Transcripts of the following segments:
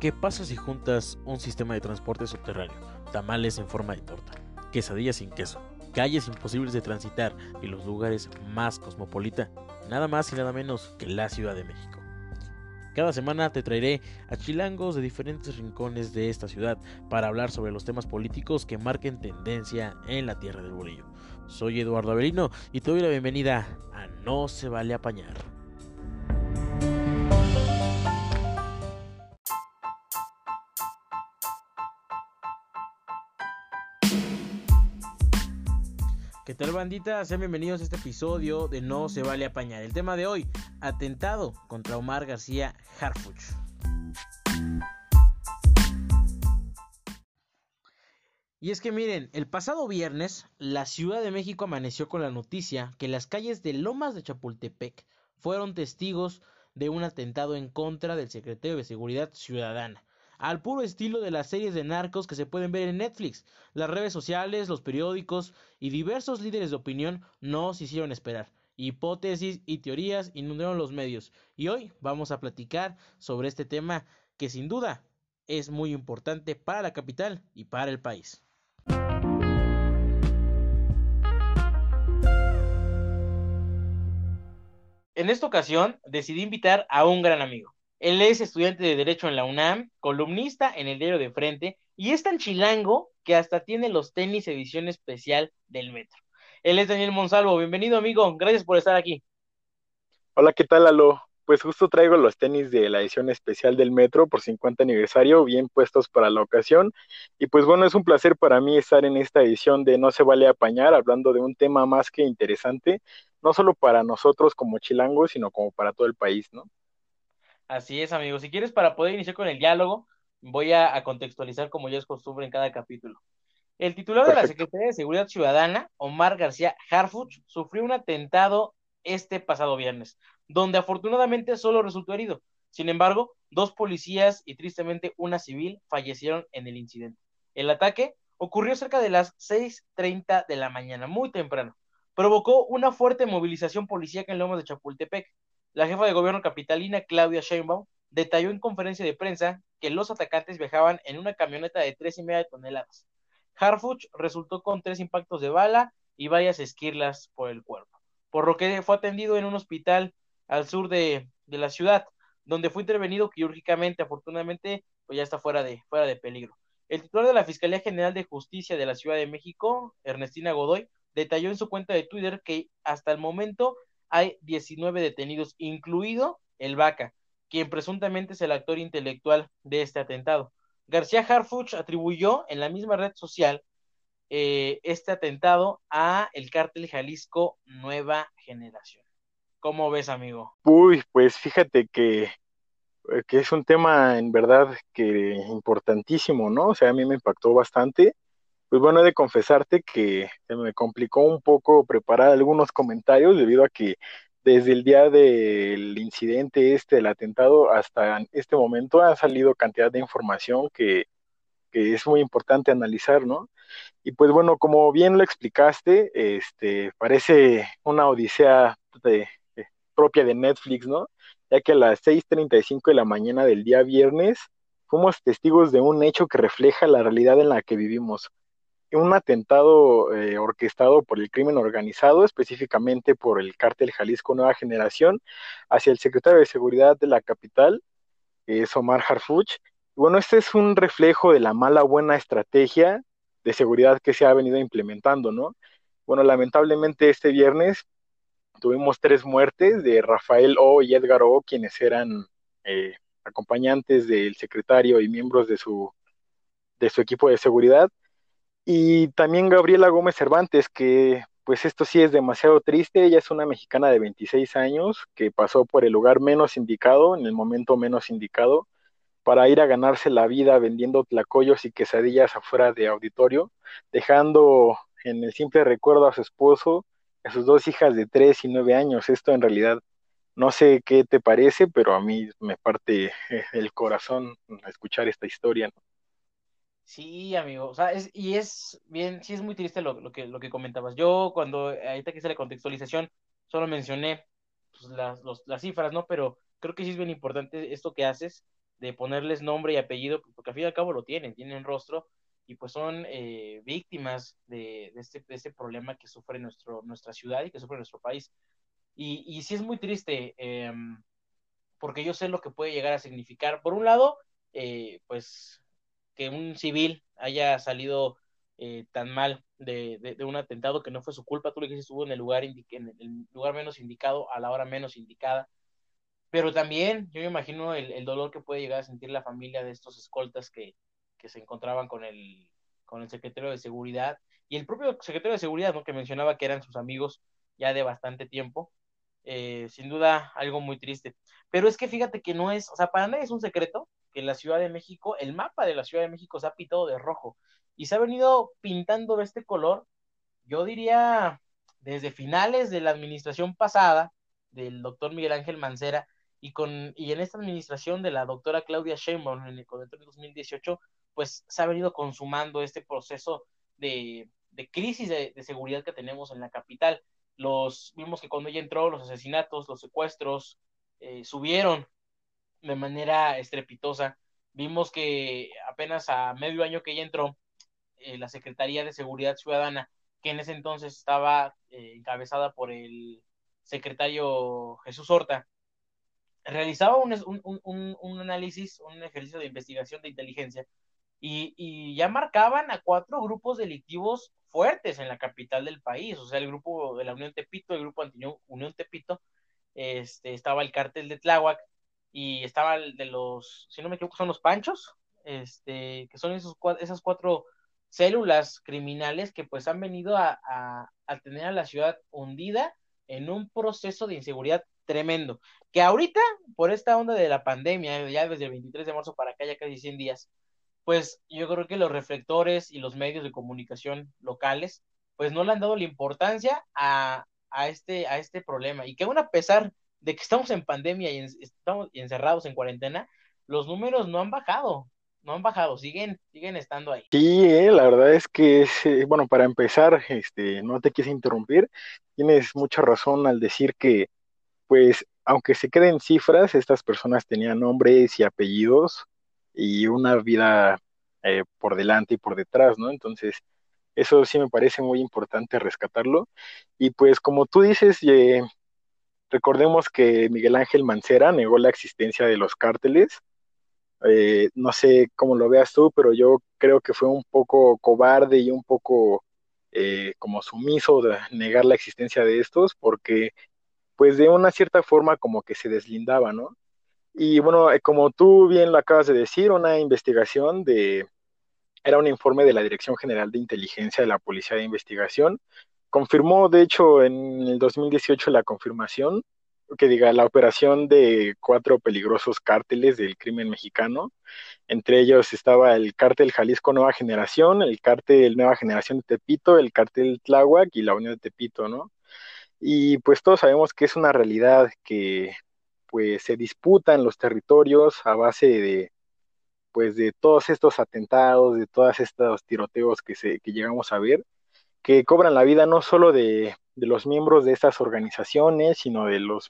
¿Qué pasa si juntas un sistema de transporte subterráneo, tamales en forma de torta, quesadillas sin queso, calles imposibles de transitar y los lugares más cosmopolita? Nada más y nada menos que la Ciudad de México. Cada semana te traeré a chilangos de diferentes rincones de esta ciudad para hablar sobre los temas políticos que marquen tendencia en la tierra del bolillo. Soy Eduardo Avelino y te doy la bienvenida a No se vale apañar. ¿Qué tal bandita? Sean bienvenidos a este episodio de No se vale apañar. El tema de hoy, atentado contra Omar García Harfuch. Y es que miren, el pasado viernes la Ciudad de México amaneció con la noticia que las calles de Lomas de Chapultepec fueron testigos de un atentado en contra del secretario de Seguridad Ciudadana al puro estilo de las series de narcos que se pueden ver en Netflix. Las redes sociales, los periódicos y diversos líderes de opinión no se hicieron esperar. Hipótesis y teorías inundaron los medios. Y hoy vamos a platicar sobre este tema que sin duda es muy importante para la capital y para el país. En esta ocasión decidí invitar a un gran amigo. Él es estudiante de Derecho en la UNAM, columnista en el diario de Frente y es tan chilango que hasta tiene los tenis edición especial del Metro. Él es Daniel Monsalvo. Bienvenido, amigo. Gracias por estar aquí. Hola, ¿qué tal, Alo? Pues justo traigo los tenis de la edición especial del Metro por 50 aniversario, bien puestos para la ocasión. Y pues bueno, es un placer para mí estar en esta edición de No se vale apañar, hablando de un tema más que interesante, no solo para nosotros como chilangos, sino como para todo el país, ¿no? Así es, amigo. Si quieres, para poder iniciar con el diálogo, voy a, contextualizar como ya es costumbre en cada capítulo. El titular de la Secretaría de Seguridad Ciudadana, Omar García Harfuch, sufrió un atentado este pasado viernes, donde afortunadamente solo resultó herido. Sin embargo, dos policías y tristemente una civil fallecieron en el incidente. El ataque ocurrió cerca de las 6.30 de la mañana, muy temprano. Provocó una fuerte movilización policíaca en Lomas de Chapultepec, la jefa de gobierno capitalina, Claudia Sheinbaum, detalló en conferencia de prensa que los atacantes viajaban en una camioneta de tres y media toneladas. Harfuch resultó con tres impactos de bala y varias esquirlas por el cuerpo, por lo que fue atendido en un hospital al sur de, la ciudad, donde fue intervenido quirúrgicamente. Afortunadamente, pues ya está fuera de, fuera de peligro. El titular de la Fiscalía General de Justicia de la Ciudad de México, Ernestina Godoy, detalló en su cuenta de Twitter que hasta el momento hay 19 detenidos, incluido el Vaca, quien presuntamente es el actor intelectual de este atentado. García Harfuch atribuyó en la misma red social eh, este atentado a el cártel Jalisco Nueva Generación. ¿Cómo ves, amigo? Uy, pues fíjate que, eh, que es un tema en verdad que importantísimo, ¿no? O sea, a mí me impactó bastante. Pues bueno, he de confesarte que se me complicó un poco preparar algunos comentarios debido a que desde el día del incidente este, del atentado, hasta este momento ha salido cantidad de información que, que es muy importante analizar, ¿no? Y pues bueno, como bien lo explicaste, este, parece una odisea de, propia de Netflix, ¿no? Ya que a las 6.35 de la mañana del día viernes fuimos testigos de un hecho que refleja la realidad en la que vivimos un atentado eh, orquestado por el crimen organizado, específicamente por el cártel Jalisco Nueva Generación, hacia el secretario de Seguridad de la capital, que es Omar Harfuch. Bueno, este es un reflejo de la mala buena estrategia de seguridad que se ha venido implementando, ¿no? Bueno, lamentablemente este viernes tuvimos tres muertes de Rafael O y Edgar O, quienes eran eh, acompañantes del secretario y miembros de su, de su equipo de seguridad. Y también Gabriela Gómez Cervantes, que pues esto sí es demasiado triste, ella es una mexicana de 26 años que pasó por el lugar menos indicado, en el momento menos indicado, para ir a ganarse la vida vendiendo tlacoyos y quesadillas afuera de auditorio, dejando en el simple recuerdo a su esposo, a sus dos hijas de 3 y 9 años. Esto en realidad no sé qué te parece, pero a mí me parte el corazón escuchar esta historia. Sí, amigo, o sea, es, y es bien, sí es muy triste lo, que, lo que comentabas. Yo cuando, ahorita que hice la contextualización, solo mencioné pues, las, las cifras, ¿no? Pero creo que sí es bien importante esto que haces, de ponerles nombre y apellido, porque al fin y al cabo lo tienen, tienen rostro y pues son eh, víctimas de, este, de, este, problema que sufre nuestro, nuestra ciudad y que sufre nuestro país. Y, y sí es muy triste, em, porque yo sé lo que puede llegar a significar. Por un lado, eh, pues que un civil haya salido eh, tan mal de, de, un atentado que no fue su culpa, tú le dices estuvo en el lugar en el lugar menos indicado a la hora menos indicada. Pero también yo me imagino el, el dolor que puede llegar a sentir la familia de estos escoltas que, que se encontraban con el, con el secretario de Seguridad y el propio secretario de Seguridad, ¿no? que mencionaba que eran sus amigos ya de bastante tiempo. Eh, sin duda, algo muy triste. Pero es que fíjate que no es, o sea, para nadie es un secreto la Ciudad de México, el mapa de la Ciudad de México se ha pintado de rojo y se ha venido pintando de este color, yo diría, desde finales de la administración pasada del doctor Miguel Ángel Mancera y, con, y en esta administración de la doctora Claudia Sheinbaum en el, en 2018, pues se ha venido consumando este proceso de, crisis de, seguridad que tenemos en la capital. Los vimos que cuando ella entró, los asesinatos, los secuestros eh, subieron de manera estrepitosa. Vimos que apenas a medio año que ella entró, eh, la Secretaría de Seguridad Ciudadana, que en ese entonces estaba eh, encabezada por el secretario Jesús Horta, realizaba un, un, análisis, un ejercicio de investigación de inteligencia y, ya marcaban a cuatro grupos delictivos fuertes en la capital del país, o sea, el grupo de la Unión Tepito, el grupo anti Unión Tepito, este, estaba el cártel de Tláhuac y estaba el de los, si no me equivoco, son los Panchos, este, que son esos, esas cuatro células criminales que pues han venido a, a tener a la ciudad hundida en un proceso de inseguridad tremendo, que ahorita, por esta onda de la pandemia, ya desde el 23 de marzo para acá, ya casi 100 días, pues yo creo que los reflectores y los medios de comunicación locales, pues no le han dado la importancia a, este, a este problema. Y que aún a pesar de que estamos en pandemia y estamos encerrados en cuarentena, los números no han bajado, no han bajado, siguen, siguen estando ahí. Sí, eh, la verdad es que, es, eh, bueno, para empezar, este, no te quise interrumpir, tienes mucha razón al decir que, pues, aunque se queden cifras, estas personas tenían nombres y apellidos y una vida eh, por delante y por detrás, ¿no? Entonces, eso sí me parece muy importante rescatarlo. Y pues como tú dices, eh, recordemos que Miguel Ángel Mancera negó la existencia de los cárteles. Eh, no sé cómo lo veas tú, pero yo creo que fue un poco cobarde y un poco como sumiso de negar la existencia de estos, porque pues de una cierta forma como que se deslindaba, ¿no? Y bueno, eh, como tú bien lo acabas de decir, una investigación de, era un informe de la Dirección General de Inteligencia de la Policía de Investigación, confirmó, de hecho, en el 2018 la confirmación, que diga, la operación de cuatro peligrosos cárteles del crimen mexicano. Entre ellos estaba el cártel Jalisco Nueva Generación, el cártel Nueva Generación de Tepito, el cártel Tláhuac y la Unión de Tepito, ¿no? Y pues todos sabemos que es una realidad que pues se disputan los territorios a base de pues de todos estos atentados, de todos estos tiroteos que se que llegamos a ver, que cobran la vida no solo de, de los miembros de estas organizaciones, sino de los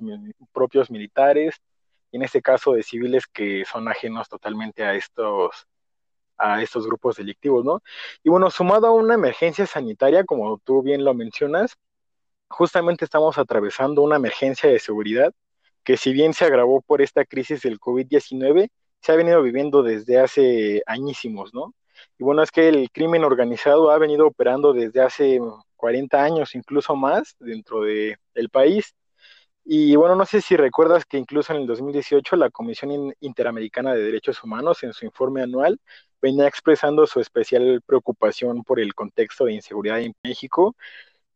propios militares, y en este caso de civiles que son ajenos totalmente a estos a estos grupos delictivos, ¿no? Y bueno, sumado a una emergencia sanitaria, como tú bien lo mencionas, justamente estamos atravesando una emergencia de seguridad que si bien se agravó por esta crisis del COVID-19, se ha venido viviendo desde hace añísimos, ¿no? Y bueno, es que el crimen organizado ha venido operando desde hace 40 años, incluso más, dentro de, del país. Y bueno, no sé si recuerdas que incluso en el 2018 la Comisión Interamericana de Derechos Humanos, en su informe anual, venía expresando su especial preocupación por el contexto de inseguridad en México.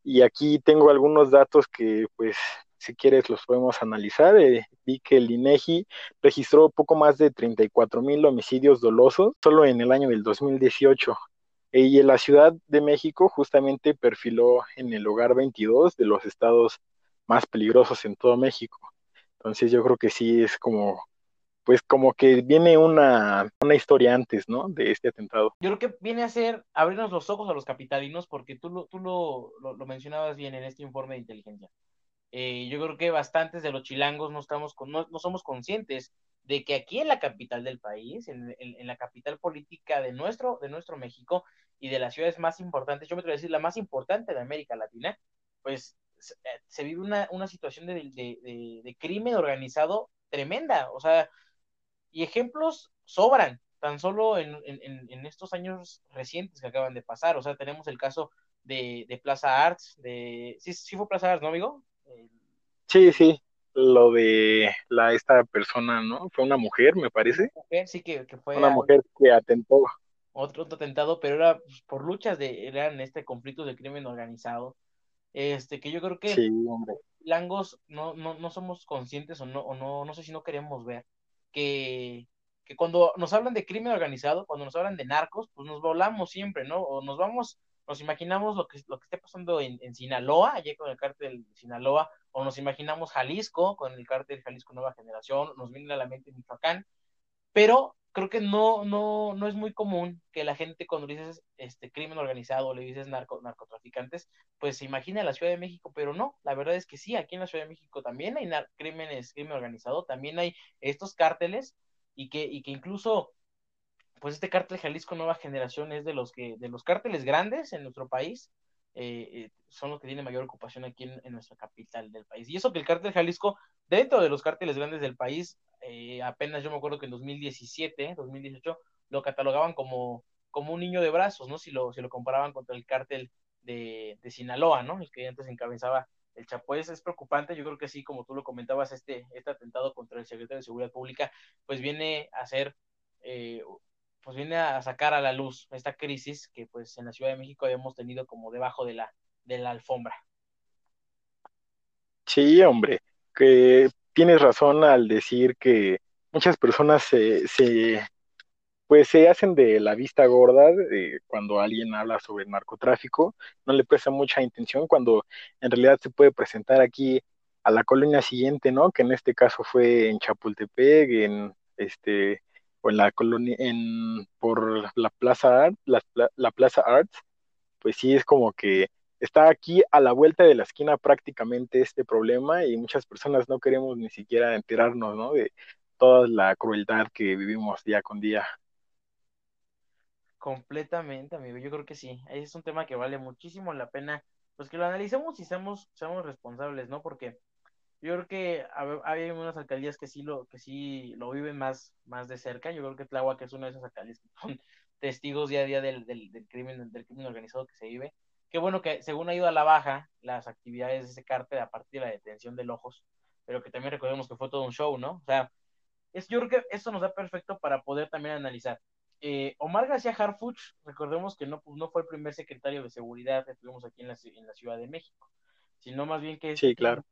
Y aquí tengo algunos datos que pues si quieres los podemos analizar. Eh, vi que el INEGI registró poco más de 34 mil homicidios dolosos solo en el año del 2018. Y en la Ciudad de México justamente perfiló en el lugar 22 de los estados más peligrosos en todo México. Entonces yo creo que sí es como, pues como que viene una, una historia antes, ¿no? De este atentado. Yo creo que viene a ser abrirnos los ojos a los capitalinos porque tú lo, tú lo, lo mencionabas bien en este informe de inteligencia. Eh, yo creo que bastantes de los chilangos no estamos con, no, somos conscientes de que aquí en la capital del país, en, la capital política de nuestro, de nuestro México y de las ciudades más importantes, yo me atrevo a decir la más importante de América Latina, pues se, vive una, una situación de, de, de, crimen organizado tremenda, o sea, y ejemplos sobran, tan solo en, en, en, estos años recientes que acaban de pasar, o sea, tenemos el caso de, de Plaza Arts, de, sí, sí fue Plaza Arts, ¿no, amigo? Sí, sí, lo de la esta persona, ¿no? Fue una mujer, me parece. Sí, que, fue una mujer que atentó. Otro, atentado, pero era pues, por luchas de, eran este conflicto de crimen organizado. Este, que yo creo que sí, hombre. Langos no, no, no somos conscientes o no, o no, no sé si no queremos ver que, que cuando nos hablan de crimen organizado, cuando nos hablan de narcos, pues nos volamos siempre, ¿no? O nos vamos nos imaginamos lo que, lo que esté pasando en, en Sinaloa, allí con el cártel de Sinaloa, o nos imaginamos Jalisco con el cártel Jalisco Nueva Generación, nos viene a la mente Michoacán, pero creo que no, no, no es muy común que la gente cuando le dices este crimen organizado, le dices narco, narcotraficantes, pues se imagina la Ciudad de México, pero no, la verdad es que sí, aquí en la Ciudad de México también hay crímenes, crimen organizado, también hay estos cárteles y que, y que incluso pues este cártel Jalisco Nueva Generación es de los que, de los cárteles grandes en nuestro país, eh, eh, son los que tienen mayor ocupación aquí en, nuestra capital del país. Y eso que el cártel Jalisco, dentro de los cárteles grandes del país, eh, apenas yo me acuerdo que en 2017, 2018, lo catalogaban como, como un niño de brazos, ¿no? Si lo, si lo comparaban contra el cártel de, de Sinaloa, ¿no? El que antes encabezaba el Chapo es, es, preocupante, yo creo que sí, como tú lo comentabas, este, este atentado contra el secretario de Seguridad Pública, pues viene a ser eh, pues viene a sacar a la luz esta crisis que pues en la Ciudad de México habíamos tenido como debajo de la, de la alfombra. Sí, hombre, que tienes razón al decir que muchas personas se, se pues se hacen de la vista gorda cuando alguien habla sobre el narcotráfico, no le presta mucha intención cuando en realidad se puede presentar aquí a la colonia siguiente, ¿no? Que en este caso fue en Chapultepec, en este o en la colonia, en, por la Plaza Art, la, la Plaza Arts, pues sí es como que está aquí a la vuelta de la esquina prácticamente este problema y muchas personas no queremos ni siquiera enterarnos, ¿no? De toda la crueldad que vivimos día con día. Completamente, amigo. Yo creo que sí. Es un tema que vale muchísimo la pena, pues que lo analicemos y seamos, seamos responsables, ¿no? Porque yo creo que hay unas alcaldías que sí lo, que sí lo viven más, más de cerca. Yo creo que Tláhuac es una de esas alcaldías que son testigos día a día del, del, crimen, del crimen organizado que se vive. Qué bueno que según ha ido a la baja las actividades de ese cártel a partir de la detención de Ojos, pero que también recordemos que fue todo un show, ¿no? O sea, es, yo creo que esto nos da perfecto para poder también analizar. Eh, Omar García Harfuch, recordemos que no, pues, no fue el primer secretario de seguridad que tuvimos aquí en la, en la Ciudad de México, sino más bien que sí, claro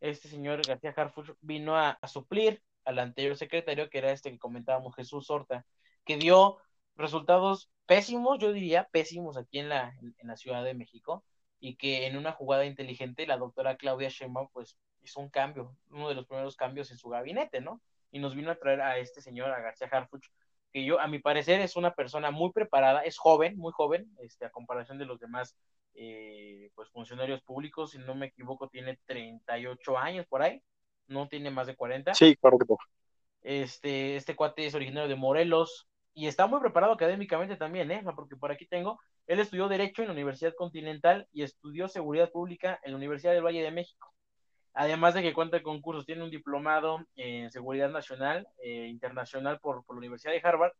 este señor García Harfuch vino a, suplir al anterior secretario, que era este que comentábamos, Jesús Horta, que dio resultados pésimos, yo diría pésimos aquí en la, en, la Ciudad de México, y que en una jugada inteligente la doctora Claudia Sheinbaum pues hizo un cambio, uno de los primeros cambios en su gabinete, ¿no? Y nos vino a traer a este señor, a García Harfuch, que yo, a mi parecer, es una persona muy preparada, es joven, muy joven, este, a comparación de los demás eh, pues funcionarios públicos, si no me equivoco, tiene 38 años por ahí, no tiene más de 40. Sí, que Este, este cuate es originario de Morelos y está muy preparado académicamente también, ¿eh? Porque por aquí tengo, él estudió Derecho en la Universidad Continental y estudió Seguridad Pública en la Universidad del Valle de México. Además de que cuenta con cursos, tiene un diplomado en Seguridad Nacional e Internacional por, por la Universidad de Harvard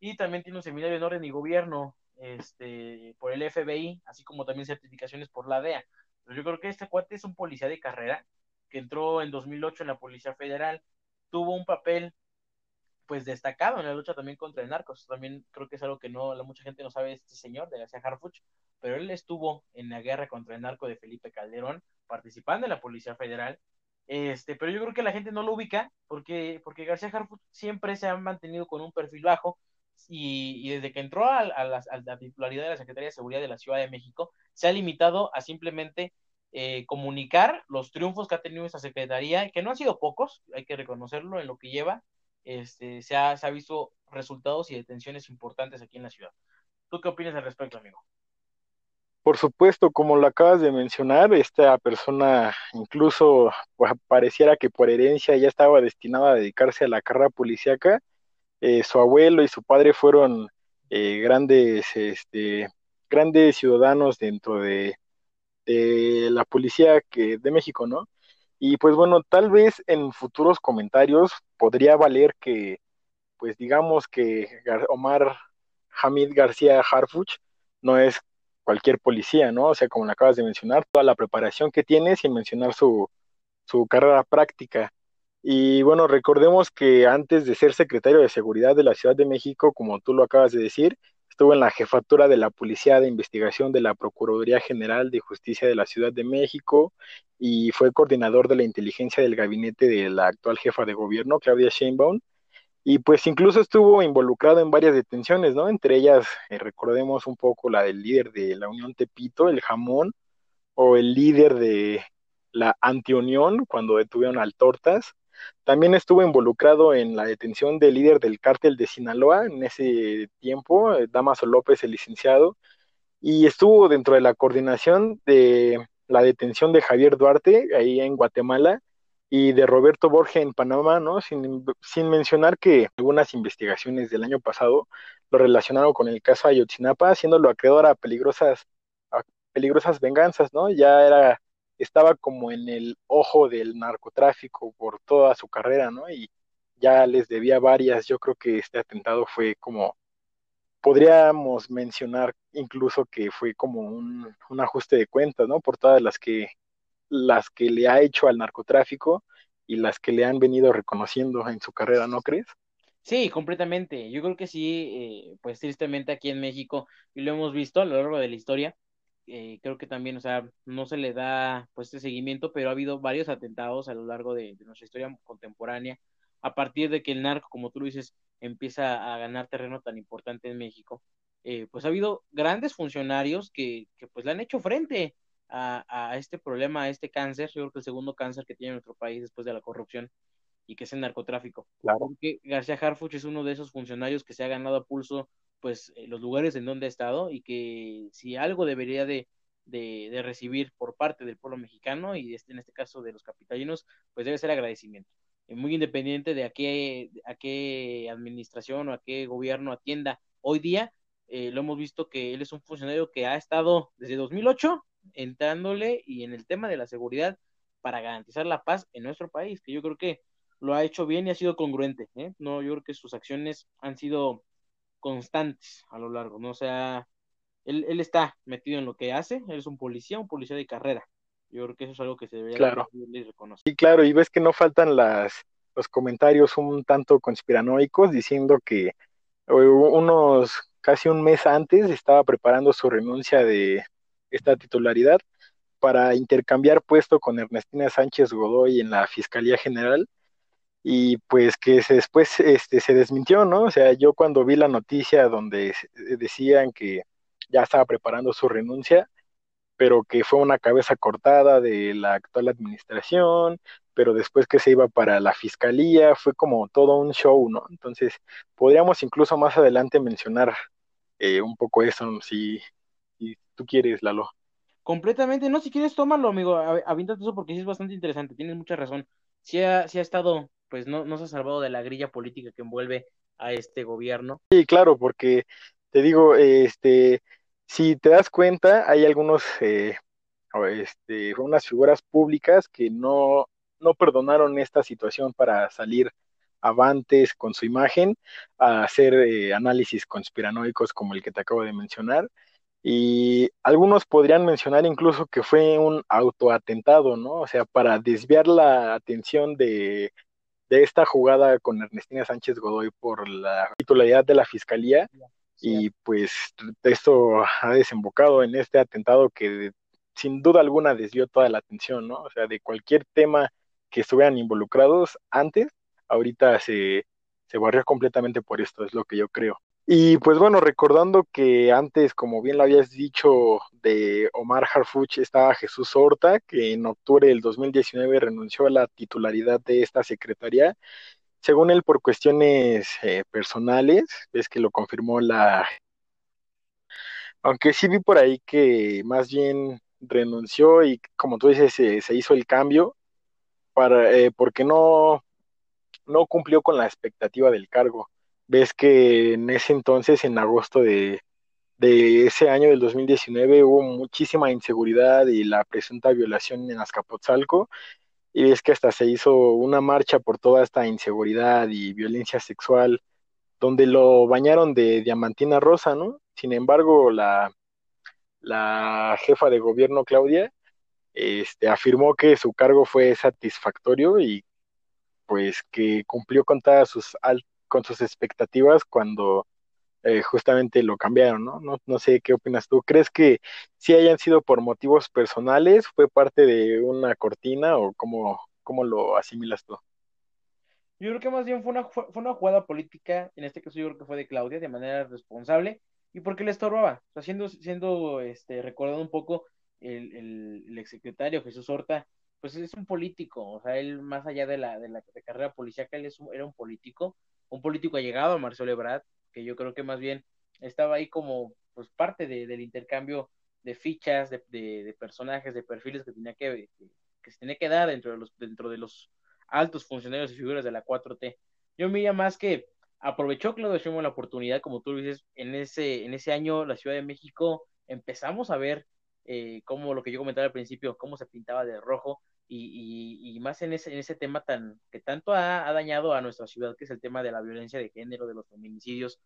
y también tiene un seminario en Orden y Gobierno este, por el FBI, así como también certificaciones por la DEA. Pero yo creo que este cuate es un policía de carrera que entró en 2008 en la Policía Federal, tuvo un papel pues destacado en la lucha también contra el narcos. También creo que es algo que no la mucha gente no sabe este señor, de García Harfuch, pero él estuvo en la guerra contra el narco de Felipe Calderón, participando en la Policía Federal. Este, pero yo creo que la gente no lo ubica porque, porque García Harfuch siempre se ha mantenido con un perfil bajo, y, desde que entró a, la, titularidad de la Secretaría de Seguridad de la Ciudad de México, se ha limitado a simplemente eh, comunicar los triunfos que ha tenido esa Secretaría, que no han sido pocos, hay que reconocerlo en lo que lleva, este, se, ha, se ha visto resultados y detenciones importantes aquí en la ciudad. ¿Tú qué opinas al respecto, amigo? por supuesto, como lo acabas de mencionar, esta persona incluso pues, pareciera que por herencia ya estaba destinada a dedicarse a la carrera policíaca. Eh, su abuelo y su padre fueron eh, grandes, este, grandes ciudadanos dentro de, de la policía que, de México, ¿no? Y pues bueno, tal vez en futuros comentarios podría valer que, pues digamos que Omar Hamid García Harfuch no es cualquier policía, ¿no? O sea, como le acabas de mencionar, toda la preparación que tiene sin mencionar su, su carrera práctica. Y bueno, recordemos que antes de ser secretario de Seguridad de la Ciudad de México, como tú lo acabas de decir, estuvo en la jefatura de la Policía de Investigación de la Procuraduría General de Justicia de la Ciudad de México y fue coordinador de la inteligencia del gabinete de la actual jefa de gobierno, Claudia Sheinbaum, y pues incluso estuvo involucrado en varias detenciones, ¿no? Entre ellas, eh, recordemos un poco la del líder de la Unión Tepito, el Jamón, o el líder de la Antiunión, cuando detuvieron al Tortas. También estuvo involucrado en la detención del líder del cártel de Sinaloa en ese tiempo, eh, Damaso López, el licenciado, y estuvo dentro de la coordinación de la detención de Javier Duarte ahí en Guatemala y de Roberto Borges en Panamá, ¿no? Sin, sin, mencionar que algunas investigaciones del año pasado lo relacionaron con el caso Ayotzinapa, haciéndolo acreedor a peligrosas, a peligrosas venganzas, ¿no? Ya era, estaba como en el ojo del narcotráfico por toda su carrera, ¿no? Y ya les debía varias, yo creo que este atentado fue como, podríamos mencionar incluso que fue como un, ajuste de cuentas, ¿no? Por todas las que las que le ha hecho al narcotráfico y las que le han venido reconociendo en su carrera, ¿no crees? Sí, completamente. Yo creo que sí, eh, pues tristemente aquí en México, y lo hemos visto a lo largo de la historia, eh, creo que también, o sea, no se le da pues este seguimiento, pero ha habido varios atentados a lo largo de, nuestra historia contemporánea, a partir de que el narco, como tú lo dices, empieza a ganar terreno tan importante en México, eh, pues ha habido grandes funcionarios que, que pues le han hecho frente a, este problema, a este cáncer, yo creo que el segundo cáncer que tiene nuestro país después de la corrupción y que es el narcotráfico. Claro. Porque García Harfuch es uno de esos funcionarios que se ha ganado a pulso pues eh, los lugares en donde ha estado y que si algo debería de, de, recibir por parte del pueblo mexicano y este, en este caso de los capitalinos, pues debe ser agradecimiento. muy independiente de a qué, a qué administración o a qué gobierno atienda hoy día, eh, lo hemos visto que él es un funcionario que ha estado desde 2008 entrándole y en el tema de la seguridad para garantizar la paz en nuestro país, que yo creo que lo ha hecho bien y ha sido congruente, ¿eh? No, yo creo que sus acciones han sido constantes a lo largo, ¿no? O sea, él, él está metido en lo que hace, él es un policía, un policía de carrera. Yo creo que eso es algo que se debería claro. reconocer. Sí, claro, y ves que no faltan las los comentarios un tanto conspiranoicos diciendo que unos casi un mes antes estaba preparando su renuncia de, esta titularidad para intercambiar puesto con Ernestina Sánchez Godoy en la Fiscalía General y pues que después este, se desmintió, ¿no? O sea, yo cuando vi la noticia donde decían que ya estaba preparando su renuncia, pero que fue una cabeza cortada de la actual administración, pero después que se iba para la fiscalía, fue como todo un show, ¿no? Entonces, podríamos incluso más adelante mencionar eh, un poco eso, si, si tú quieres, Lalo. Completamente, no, si quieres, tómalo, amigo, aviéntate eso porque sí es bastante interesante, tienes mucha razón. Sí ha, ha estado, pues no, se ha salvado de la grilla política que envuelve a este gobierno. Sí, claro, porque te digo, este, si te das cuenta, hay algunos, eh, este, figuras públicas que no, no perdonaron esta situación para salir avantes con su imagen a hacer eh, análisis conspiranoicos como el que te acabo de mencionar y algunos podrían mencionar incluso que fue un autoatentado, ¿no? O sea, para desviar la atención de, de esta jugada con Ernestina Sánchez Godoy por la titularidad de la fiscalía y pues esto ha desembocado en este atentado que sin duda alguna desvió toda la atención, ¿no? O sea, de cualquier tema que estuvieran involucrados antes, ahorita se, se barrió completamente por esto, es lo que yo creo. Y pues bueno, recordando que antes, como bien lo habías dicho, de Omar Harfuch estaba Jesús Horta, que en octubre del 2019 renunció a la titularidad de esta secretaría, según él por cuestiones eh, personales, es que lo confirmó la Aunque sí vi por ahí que más bien renunció y como tú dices, se, hizo el cambio para, eh, porque no, no cumplió con la expectativa del cargo. Ves que en ese entonces, en agosto de, de ese año del 2019, hubo muchísima inseguridad y la presunta violación en Azcapotzalco, y ves que hasta se hizo una marcha por toda esta inseguridad y violencia sexual, donde lo bañaron de diamantina rosa, ¿no? Sin embargo, la, la jefa de gobierno, Claudia, este, afirmó que su cargo fue satisfactorio y pues que cumplió con todas sus, con sus expectativas cuando eh, justamente lo cambiaron, ¿no? ¿no? Sé qué opinas tú. ¿Crees que si hayan sido por motivos personales, fue parte de una cortina o cómo, cómo lo asimilas tú? Yo creo que más bien fue una, fue una jugada política, en este caso yo creo que fue de Claudia, de manera responsable, y porque le estorbaba, o siendo, siendo este, recordado un poco el, el, el exsecretario Jesús Horta, pues es un político, o sea, él más allá de la, de la carrera policíaca, él es era un político, un político allegado a Marcelo Ebrard, que yo creo que más bien estaba ahí como pues parte de, del intercambio de fichas, de, de, personajes, de perfiles que tenía que, que, se tenía que dar dentro de los, dentro de los altos funcionarios y figuras de la 4T. Yo mira más que aprovechó Claudio Sheinbaum la oportunidad, como tú dices, en ese, en ese año la Ciudad de México empezamos a ver eh, como lo que yo comentaba al principio, cómo se pintaba de rojo y, más en ese, en ese tema tan que tanto ha, ha, dañado a nuestra ciudad, que es el tema de la violencia de género, de los feminicidios,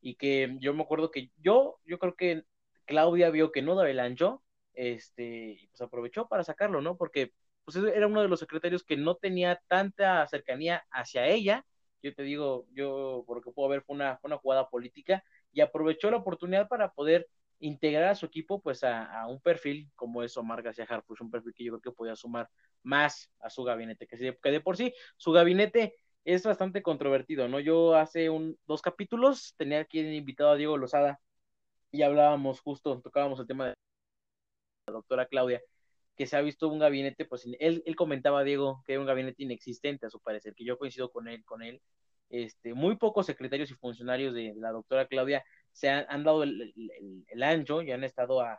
y que yo me acuerdo que yo, yo creo que Claudia vio que no daba el ancho, este, y pues aprovechó para sacarlo, ¿no? Porque pues era uno de los secretarios que no tenía tanta cercanía hacia ella, yo te digo, yo por lo que puedo ver fue una, fue una jugada política, y aprovechó la oportunidad para poder integrar a su equipo pues a, un perfil como es Omar García Harfuch, un perfil que yo creo que podía sumar más a su gabinete, que, que de por sí su gabinete es bastante controvertido, ¿no? Yo hace un, dos capítulos tenía aquí invitado a Diego Lozada y hablábamos justo, tocábamos el tema de la doctora Claudia, que se ha visto un gabinete, pues él, él comentaba, Diego, que era un gabinete inexistente a su parecer, que yo coincido con él, con él, este, muy pocos secretarios y funcionarios de, de la doctora Claudia se han, dado el, ancho y han estado a,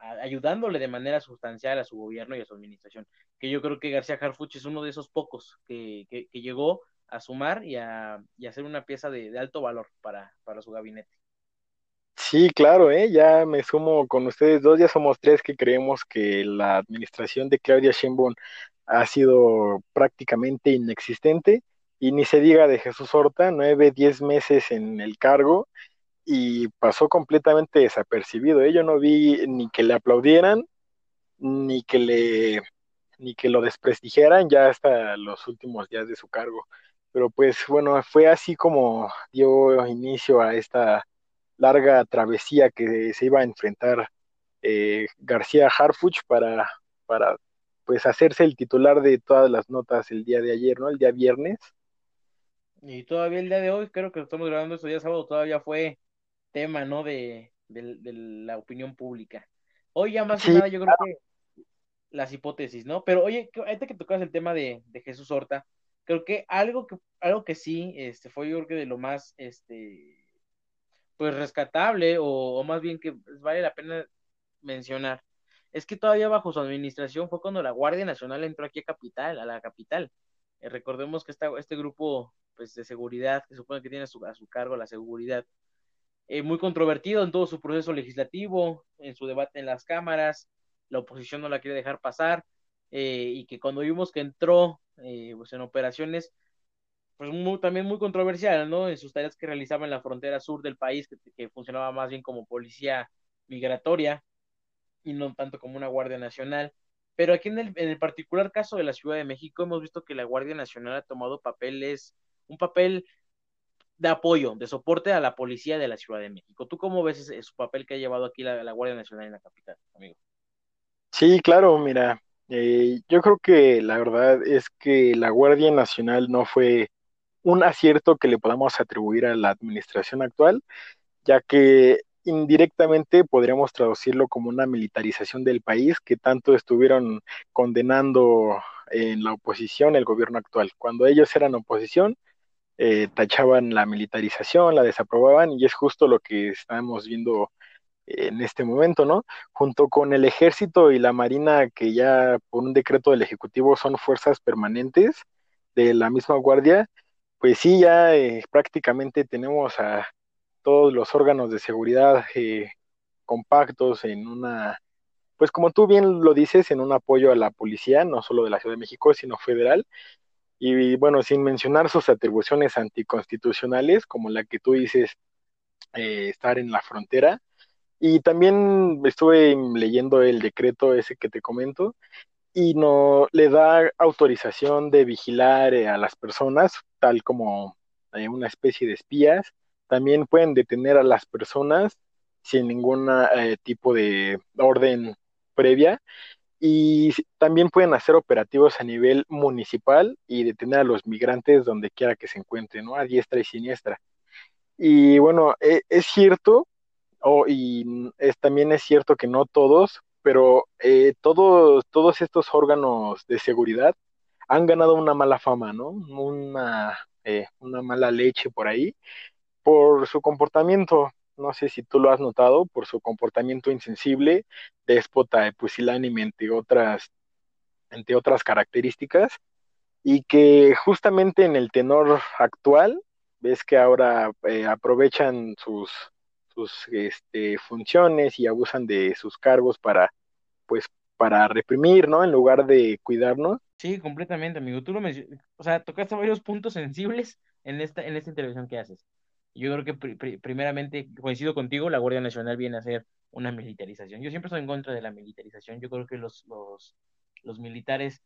ayudándole de manera sustancial a su gobierno y a su administración. Que yo creo que García Harfuch es uno de esos pocos que, que, que llegó a sumar y a, y a ser una pieza de, alto valor para, para, su gabinete. Sí, claro, ¿eh? ya me sumo con ustedes dos, ya somos tres que creemos que la administración de Claudia Sheinbaum ha sido prácticamente inexistente y ni se diga de Jesús Horta, nueve, diez meses en el cargo y pasó completamente desapercibido. ¿eh? Yo no vi ni que le aplaudieran, ni que le ni que lo desprestigiaran ya hasta los últimos días de su cargo. Pero pues bueno, fue así como dio inicio a esta larga travesía que se iba a enfrentar eh, García Harfuch para, para pues hacerse el titular de todas las notas el día de ayer, ¿no? El día viernes. Y todavía el día de hoy, creo que estamos grabando esto día sábado, todavía fue tema, ¿no? De, de, de la opinión pública. Hoy ya más sí, que nada yo creo que las hipótesis, ¿no? Pero oye, ahorita que tocas el tema de, de, Jesús Horta, creo que algo que, algo que sí, este, fue yo creo que de lo más, este, pues rescatable, o, o más bien que vale la pena mencionar, es que todavía bajo su administración fue cuando la Guardia Nacional entró aquí a capital, a la capital. Eh, recordemos que esta, este grupo pues de seguridad, que supone que tiene a su, a su cargo la seguridad, eh, muy controvertido en todo su proceso legislativo, en su debate en las cámaras, la oposición no la quiere dejar pasar, eh, y que cuando vimos que entró pues en operaciones, pues muy, también muy controversial, ¿no? En sus tareas que realizaba en la frontera sur del país, que funcionaba más bien como policía migratoria y no tanto como una Guardia Nacional. Pero aquí en el, en el particular caso de la Ciudad de México hemos visto que la Guardia Nacional ha tomado papeles un papel de apoyo, de soporte a la policía de la Ciudad de México. ¿Tú cómo ves ese, su papel que ha llevado aquí la, la, Guardia Nacional en la capital, amigo? Sí, claro, mira, eh, yo creo que la verdad es que la Guardia Nacional no fue un acierto que le podamos atribuir a la administración actual, ya que indirectamente podríamos traducirlo como una militarización del país que tanto estuvieron condenando en la oposición el gobierno actual. Cuando ellos eran oposición, eh, tachaban la militarización, la desaprobaban y es justo lo que estamos viendo en este momento, ¿no? Junto con el ejército y la marina, que ya por un decreto del Ejecutivo son fuerzas permanentes de la misma guardia, pues sí, ya eh, prácticamente tenemos a todos los órganos de seguridad eh, compactos en una, pues como tú bien lo dices, en un apoyo a la policía, no solo de la Ciudad de México, sino federal. Y bueno, sin mencionar sus atribuciones anticonstitucionales, como la que tú dices, eh, estar en la frontera, y también estuve leyendo el decreto ese que te comento y no le da autorización de vigilar eh, a las personas, tal como eh, una especie de espías. También pueden detener a las personas sin ningún eh, tipo de orden previa y también pueden hacer operativos a nivel municipal y detener a los migrantes donde quiera que se encuentren, ¿no? A diestra y siniestra. Y bueno, e, es cierto Oh, y es, también es cierto que no todos, pero eh, todos, todos estos órganos de seguridad han ganado una mala fama, ¿no? Una, eh, una mala leche por ahí, por su comportamiento, no sé si tú lo has notado, por su comportamiento insensible, déspota, pusilánime, entre otras, entre otras características, y que justamente en el tenor actual, ves que ahora eh, aprovechan sus, sus este, funciones y abusan de sus cargos para, pues, para reprimir, ¿no? En lugar de cuidarnos. Sí, completamente, amigo. Tú lo mencionaste, o sea, tocaste varios puntos sensibles en esta, en esta intervención que haces. Yo creo que primeramente coincido contigo, la Guardia Nacional viene a ser una militarización. Yo siempre estoy en contra de la militarización. Yo creo que los, los, los militares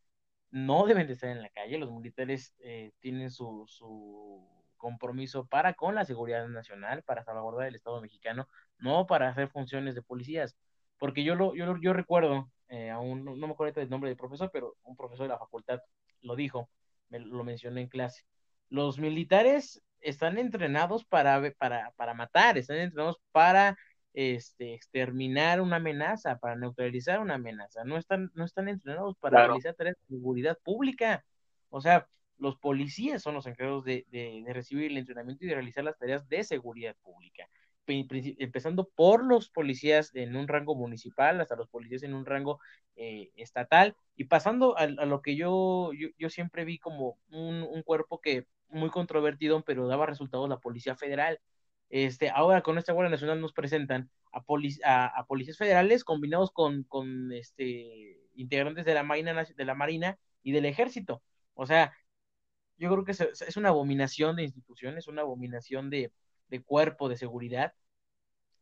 no deben de estar en la calle. Los militares eh, tienen su, su compromiso para con la seguridad nacional, para salvaguardar el Estado mexicano, no para hacer funciones de policías. Porque yo lo, yo, yo recuerdo, eh, aún no, me acuerdo el nombre del profesor, pero un profesor de la facultad lo dijo, me, lo mencioné en clase. Los militares están entrenados para, para, para matar, están entrenados para este, exterminar una amenaza, para neutralizar una amenaza. No están, no están entrenados para realizar tareas de seguridad pública. O sea, los policías son los encargados de, recibir el entrenamiento y de realizar las tareas de seguridad pública, empezando por los policías en un rango municipal hasta los policías en un rango eh, estatal y pasando a, lo que yo, yo, siempre vi como un, cuerpo que muy controvertido, pero daba resultados la Policía Federal. Este, ahora con esta Guardia Nacional nos presentan a, a, policías federales combinados con, con este, integrantes de la, Marina, de la Marina y del Ejército. O sea, yo creo que es, una abominación de instituciones, una abominación de, cuerpo de seguridad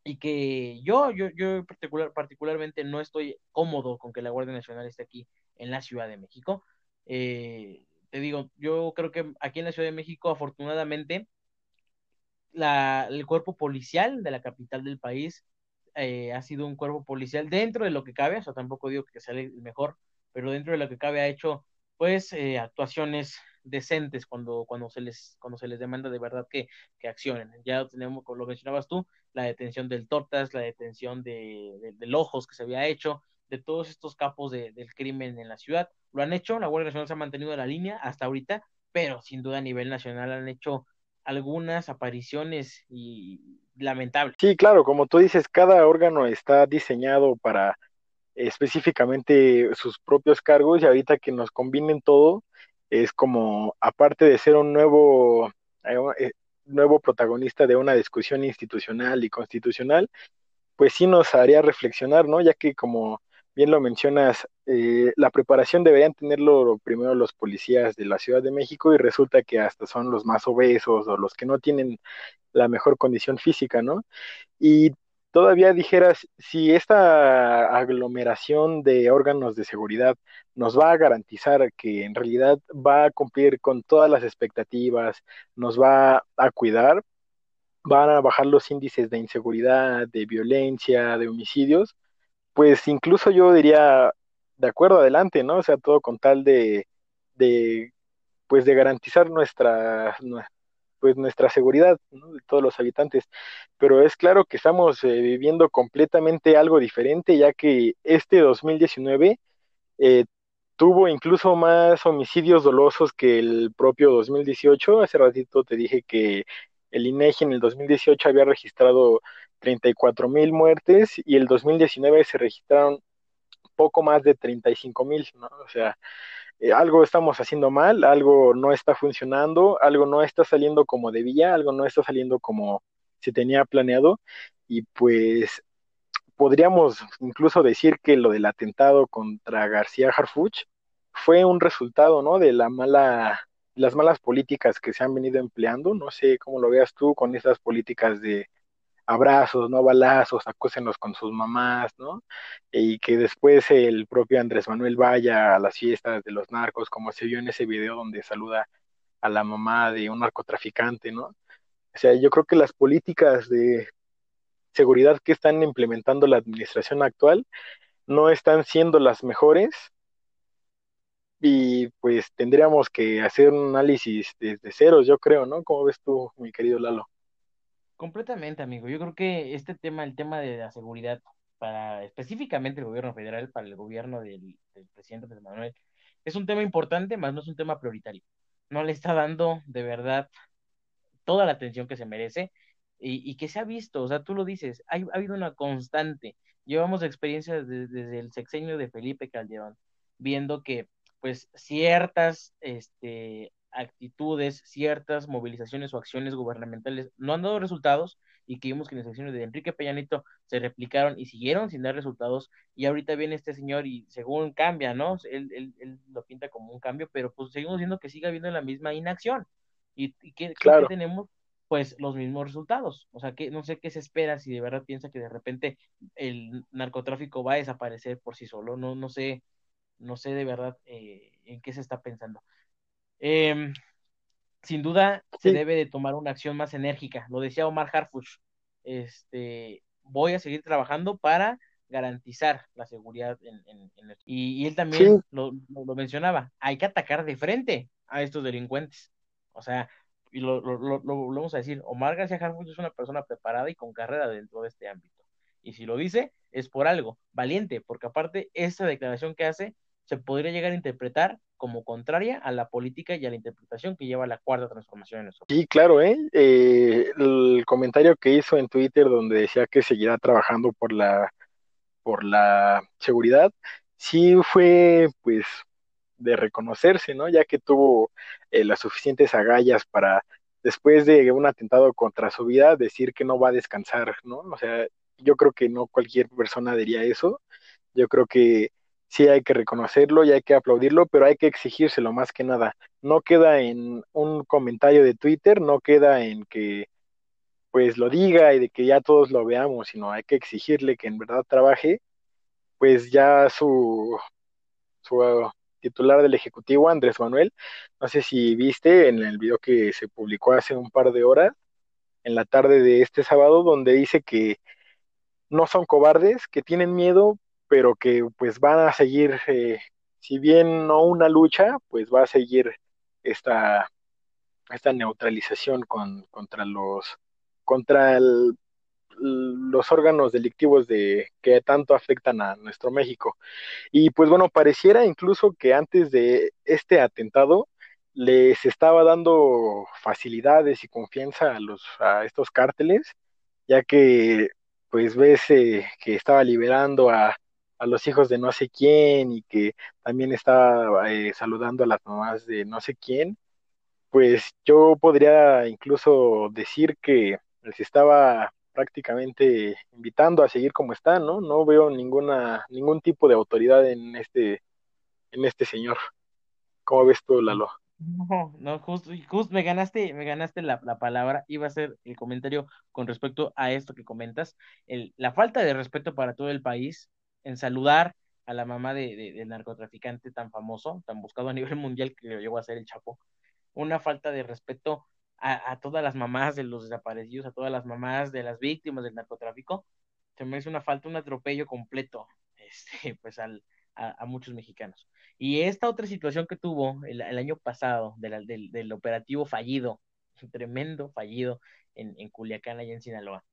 y que yo, yo, yo particular, particularmente no estoy cómodo con que la Guardia Nacional esté aquí en la Ciudad de México. Eh, te digo, yo creo que aquí en la Ciudad de México, afortunadamente, la, el cuerpo policial de la capital del país eh, ha sido un cuerpo policial dentro de lo que cabe, o sea, tampoco digo que sea el mejor, pero dentro de lo que cabe ha hecho, pues, eh, actuaciones decentes cuando, cuando, se les, cuando se les demanda de verdad que, que accionen. Ya tenemos, como lo mencionabas tú, la detención del Tortas, la detención de, del Ojos que se había hecho, de todos estos capos de, del crimen en la ciudad. Lo han hecho, la Guardia Nacional se ha mantenido en la línea hasta ahorita, pero sin duda a nivel nacional han hecho algunas apariciones y lamentables. Sí, claro, como tú dices, cada órgano está diseñado para específicamente sus propios cargos y ahorita que nos combinen todo, es como, aparte de ser un nuevo, eh, eh, nuevo protagonista de una discusión institucional y constitucional, pues sí nos haría reflexionar, ¿no? Ya que como bien lo mencionas, eh, la preparación deberían tenerlo primero los policías de la Ciudad de México y resulta que hasta son los más obesos o los que no tienen la mejor condición física, ¿no? Y todavía dijeras, si esta aglomeración de órganos de seguridad nos va a garantizar que en realidad va a cumplir con todas las expectativas, nos va a cuidar, van a bajar los índices de inseguridad, de violencia, de homicidios, pues incluso yo diría, de acuerdo, adelante, ¿no? O sea, todo con tal de, de pues de garantizar nuestra, pues nuestra seguridad de todos los habitantes. Pero es claro que estamos eh, viviendo completamente algo diferente, ya que este 2019 eh, tuvo incluso más homicidios dolosos que el propio 2018. Hace ratito te dije que el INEGI en el 2018 había registrado 34 mil muertes y el 2019 se registraron poco más de 35 mil, ¿no? O sea, eh, algo estamos haciendo mal, algo no está funcionando, algo no está saliendo como debía, algo no está saliendo como se tenía planeado y pues podríamos incluso decir que lo del atentado contra García Harfuch fue un resultado, ¿no? De la mala, las malas políticas que se han venido empleando. No sé cómo lo veas tú con esas políticas de abrazos, no balazos, acúsenlos con sus mamás, ¿no? Y que después el propio Andrés Manuel vaya a las fiestas de los narcos, como se vio en ese video donde saluda a la mamá de un narcotraficante, ¿no? O sea, yo creo que las políticas de seguridad que están implementando la administración actual no están siendo las mejores y pues tendríamos que hacer un análisis desde ceros, yo creo, ¿no? ¿Cómo ves tú, mi querido Lalo? Completamente, amigo. Yo creo que este tema, el tema de la seguridad, para específicamente el gobierno federal, para el gobierno del, presidente Pedro Manuel, es un tema importante, más no es un tema prioritario. No le está dando de verdad toda la atención que se merece y, que se ha visto, o sea, tú lo dices, ha habido una constante. Llevamos experiencias desde el sexenio de Felipe Calderón, viendo que pues ciertas este, actitudes, ciertas movilizaciones o acciones gubernamentales no han dado resultados y que vimos que en las acciones de Enrique Peñanito se replicaron y siguieron sin dar resultados y ahorita viene este señor y según cambia, ¿no? Él, él, él lo pinta como un cambio, pero pues seguimos viendo que sigue habiendo la misma inacción. ¿Y, y que, claro. tenemos? Pues los mismos resultados. O sea, que no sé qué se espera si de verdad piensa que de repente el narcotráfico va a desaparecer por sí solo. No, no sé, no sé de verdad eh, en qué se está pensando. Eh, sin duda se debe de tomar una acción más enérgica. Lo decía Omar Harfush. Este, voy a seguir trabajando para garantizar la seguridad en, y, él también lo, mencionaba, hay que atacar de frente a estos delincuentes. O sea, y lo, lo, vamos a decir, Omar García Harfuch es una persona preparada y con carrera dentro de este ámbito. Y si lo dice, es por algo, valiente, porque aparte esta declaración que hace se podría llegar a interpretar como contraria a la política y a la interpretación que lleva la cuarta transformación en nuestro país. Sí, claro, ¿eh? ¿eh? el comentario que hizo en Twitter donde decía que seguirá trabajando por la, por la seguridad, sí fue pues de reconocerse, ¿no? Ya que tuvo eh, las suficientes agallas para después de un atentado contra su vida decir que no va a descansar, ¿no? O sea, yo creo que no cualquier persona diría eso. Yo creo que sí hay que reconocerlo y hay que aplaudirlo, pero hay que exigírselo más que nada. No queda en un comentario de Twitter, no queda en que pues lo diga y de que ya todos lo veamos, sino hay que exigirle que en verdad trabaje, pues ya su, su titular del Ejecutivo, Andrés Manuel, no sé si viste en el video que se publicó hace un par de horas, en la tarde de este sábado, donde dice que no son cobardes, que tienen miedo, pero que pues van a seguir, eh, si bien no una lucha, pues va a seguir esta, esta neutralización con, contra los contra los órganos delictivos de que tanto afectan a nuestro México. Y pues bueno, pareciera incluso que antes de este atentado les estaba dando facilidades y confianza a los a estos cárteles, ya que pues ves eh, que estaba liberando a a los hijos de no sé quién y que también estaba eh, saludando a las mamás de no sé quién, pues yo podría incluso decir que les estaba prácticamente invitando a seguir como están, ¿no? No veo ninguna, ningún tipo de autoridad en este, en este señor. ¿Cómo ves tú, Lalo? No, no, justo, justo me ganaste, me ganaste la, la, palabra. Iba a ser el comentario con respecto a esto que comentas. El, la falta de respeto para todo el país en saludar a la mamá de, del narcotraficante tan famoso, tan buscado a nivel mundial que lo llegó a ser el Chapo. Una falta de respeto a, todas las mamás de los desaparecidos, a todas las mamás de las víctimas del narcotráfico. Se me hace una falta, un atropello completo, este, pues al, a, muchos mexicanos. Y esta otra situación que tuvo el, año pasado del, del, operativo fallido, tremendo fallido en, en Culiacán, allá en Sinaloa,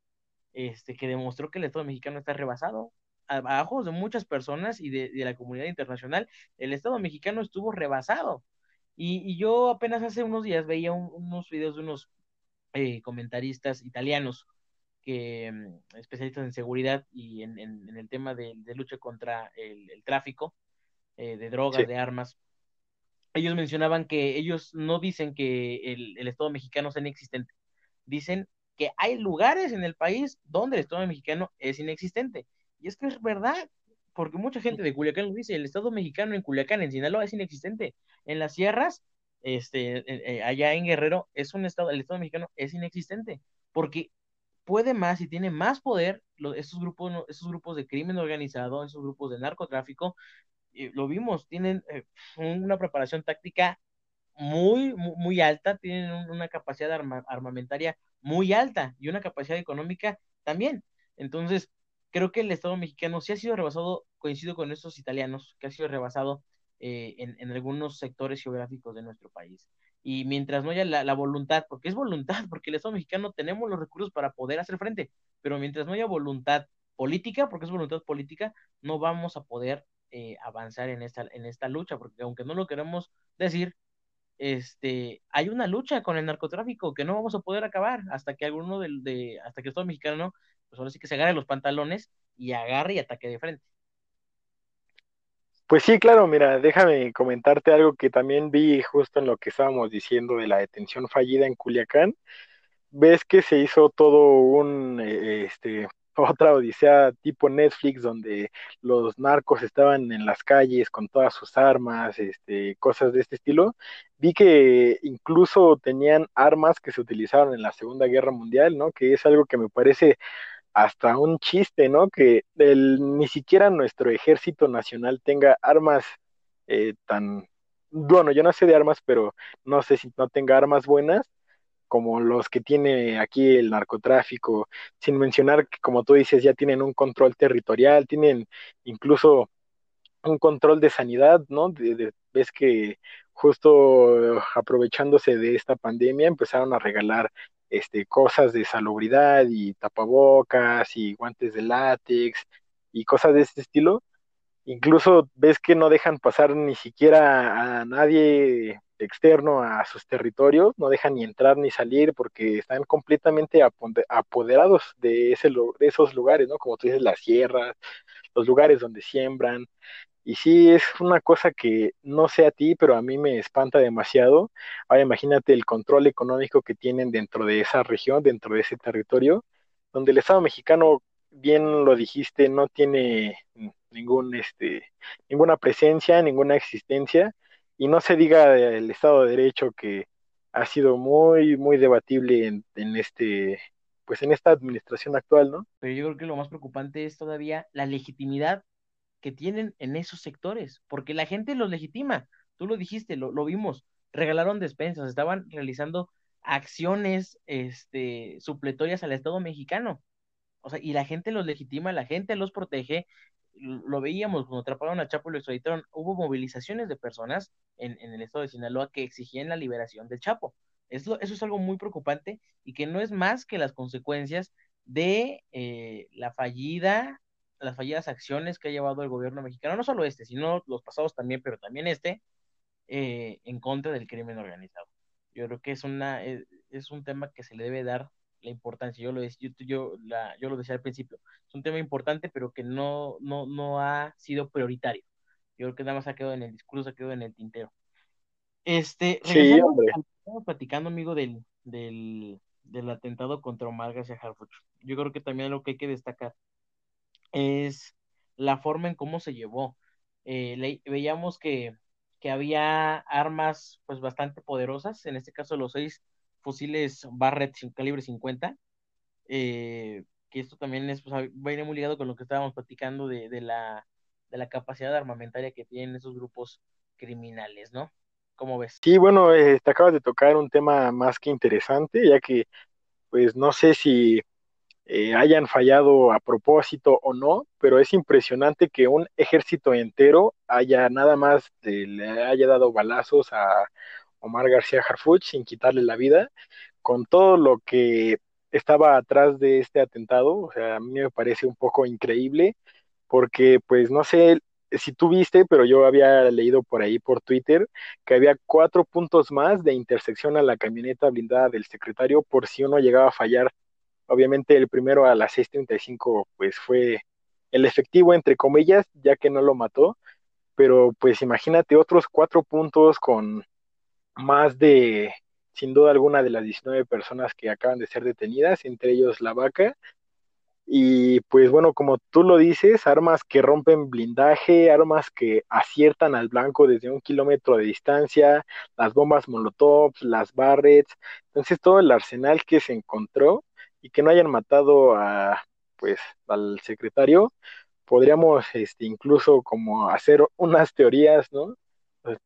este, que demostró que el Estado mexicano está rebasado, a, ojos de muchas personas y de, la comunidad internacional, el Estado mexicano estuvo rebasado. Y, yo apenas hace unos días veía unos videos de unos eh, comentaristas italianos que mm, especialistas en seguridad y en, el tema de, lucha contra el, tráfico eh, de drogas, de armas, ellos mencionaban que ellos no dicen que el, el, Estado mexicano sea inexistente, dicen que hay lugares en el país donde el Estado mexicano es inexistente. Y es que es verdad, porque mucha gente de Culiacán lo dice, el Estado mexicano en Culiacán, en Sinaloa, es inexistente. En las sierras, este, eh, allá en Guerrero, es un estado, el Estado mexicano es inexistente, porque puede más y tiene más poder esos, grupos, esos grupos de crimen organizado, esos grupos de narcotráfico, lo vimos, tienen eh, una preparación táctica muy, muy, alta, tienen una capacidad armamentaria muy alta y una capacidad económica también. Entonces, creo que el Estado mexicano sí ha sido rebasado, coincido con estos italianos, que ha sido rebasado eh, en, algunos sectores geográficos de nuestro país. Y mientras no haya la, voluntad, porque es voluntad, porque el Estado mexicano tenemos los recursos para poder hacer frente, pero mientras no haya voluntad política, porque es voluntad política, no vamos a poder eh, avanzar en esta, en esta lucha, porque aunque no lo queremos decir, este, hay una lucha con el narcotráfico que no vamos a poder acabar hasta que alguno del, de, hasta que el Estado mexicano, pues ahora sí que se agarre los pantalones y agarre y ataque de frente. Pues sí, claro, mira, déjame comentarte algo que también vi justo en lo que estábamos diciendo de la detención fallida en Culiacán. Ves que se hizo todo un, eh, este, otra odisea tipo Netflix donde los narcos estaban en las calles con todas sus armas, este, cosas de este estilo. Vi que incluso tenían armas que se utilizaron en la Segunda Guerra Mundial, ¿no? Que es algo que me parece hasta un chiste, ¿no? Que el, ni siquiera nuestro ejército nacional tenga armas eh, tan, bueno, yo no sé de armas, pero no sé si no tenga armas buenas como los que tiene aquí el narcotráfico, sin mencionar que, como tú dices, ya tienen un control territorial, tienen incluso un control de sanidad, ¿no? ves que justo aprovechándose de esta pandemia empezaron a regalar este, cosas de salubridad y tapabocas y guantes de látex y cosas de este estilo. Incluso ves que no dejan pasar ni siquiera a nadie externo a sus territorios, no dejan ni entrar ni salir porque están completamente apoderados de, ese, de esos lugares, ¿no? Como tú dices, las sierras, los lugares donde siembran. Y sí, es una cosa que no sé a ti, pero a mí me espanta demasiado. Ahora imagínate el control económico que tienen dentro de esa región, dentro de ese territorio, donde el Estado mexicano, bien lo dijiste, no tiene ningún, este, ninguna presencia, ninguna existencia y no se diga el Estado de Derecho que ha sido muy, muy debatible en, en este, pues en esta administración actual, ¿no? Pero yo creo que lo más preocupante es todavía la legitimidad que tienen en esos sectores, porque la gente los legitima, tú lo dijiste, lo, lo vimos, regalaron despensas, estaban realizando acciones este, supletorias al Estado mexicano. O sea, y la gente los legitima, la gente los protege, lo veíamos cuando atraparon a Chapo y lo extraditaron, hubo movilizaciones de personas en, el estado de Sinaloa que exigían la liberación del Chapo. Eso, eso es algo muy preocupante y que no es más que las consecuencias de eh, la fallida, las fallidas acciones que ha llevado el gobierno mexicano, no solo este, sino los pasados también, pero también este, eh, en contra del crimen organizado. Yo creo que es, una, es, es un tema que se le debe dar la importancia. Yo lo, yo, yo, la, yo lo decía al principio. Es un tema importante, pero que no, no, no ha sido prioritario. Yo creo que nada más ha quedado en el discurso, ha quedado en el tintero. Este, sí, estamos platicando, amigo, del, del, del atentado contra Omar García Harfuch. Yo creo que también lo que hay que destacar es la forma en cómo se llevó. Eh, veíamos que, que había armas pues bastante poderosas, en este caso los seis fusiles Barrett calibre 50, eh, que esto también es, pues, viene muy ligado con lo que estábamos platicando de, de, la, de la capacidad armamentaria que tienen esos grupos criminales, ¿no? ¿Cómo ves? Sí, bueno, eh, te acabas de tocar un tema más que interesante, ya que, pues no sé si eh, hayan fallado a propósito o no, pero es impresionante que un ejército entero haya nada más le haya dado balazos a Omar García Harfuch sin quitarle la vida, con todo lo que estaba atrás de este atentado, o sea, a mí me parece un poco increíble, porque pues no sé si tú viste, pero yo había leído por ahí por Twitter que había cuatro puntos más de intersección a la camioneta blindada del secretario por si uno llegaba a fallar Obviamente el primero a las 6.35 pues fue el efectivo entre comillas, ya que no lo mató, pero pues imagínate otros cuatro puntos con más de, sin duda alguna, de las 19 personas que acaban de ser detenidas, entre ellos la vaca. Y pues bueno, como tú lo dices, armas que rompen blindaje, armas que aciertan al blanco desde un kilómetro de distancia, las bombas molotov, las barrets, entonces todo el arsenal que se encontró y que no hayan matado a pues al secretario, podríamos este, incluso como hacer unas teorías, ¿no?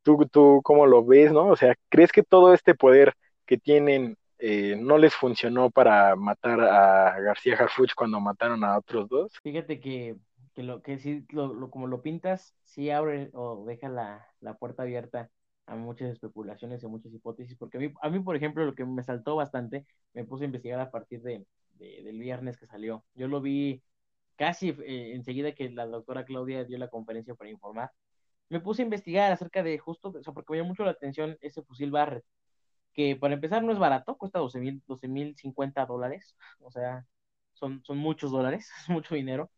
¿Tú, tú cómo lo ves, no? O sea, ¿crees que todo este poder que tienen eh, no les funcionó para matar a García Harfuch cuando mataron a otros dos? Fíjate que, que lo que sí, lo, como lo pintas, sí abre o deja la, la puerta abierta a muchas especulaciones y a muchas hipótesis, porque a mí, a mí, por ejemplo, lo que me saltó bastante, me puse a investigar a partir de, del viernes que salió. Yo lo vi casi eh, enseguida que la doctora Claudia dio la conferencia para informar, me puse a investigar acerca de justo, o sea, porque me llamó mucho la atención ese fusil Barrett, que para empezar no es barato, cuesta 12 mil 12, 50 dólares, o sea, son, son muchos dólares, es mucho dinero.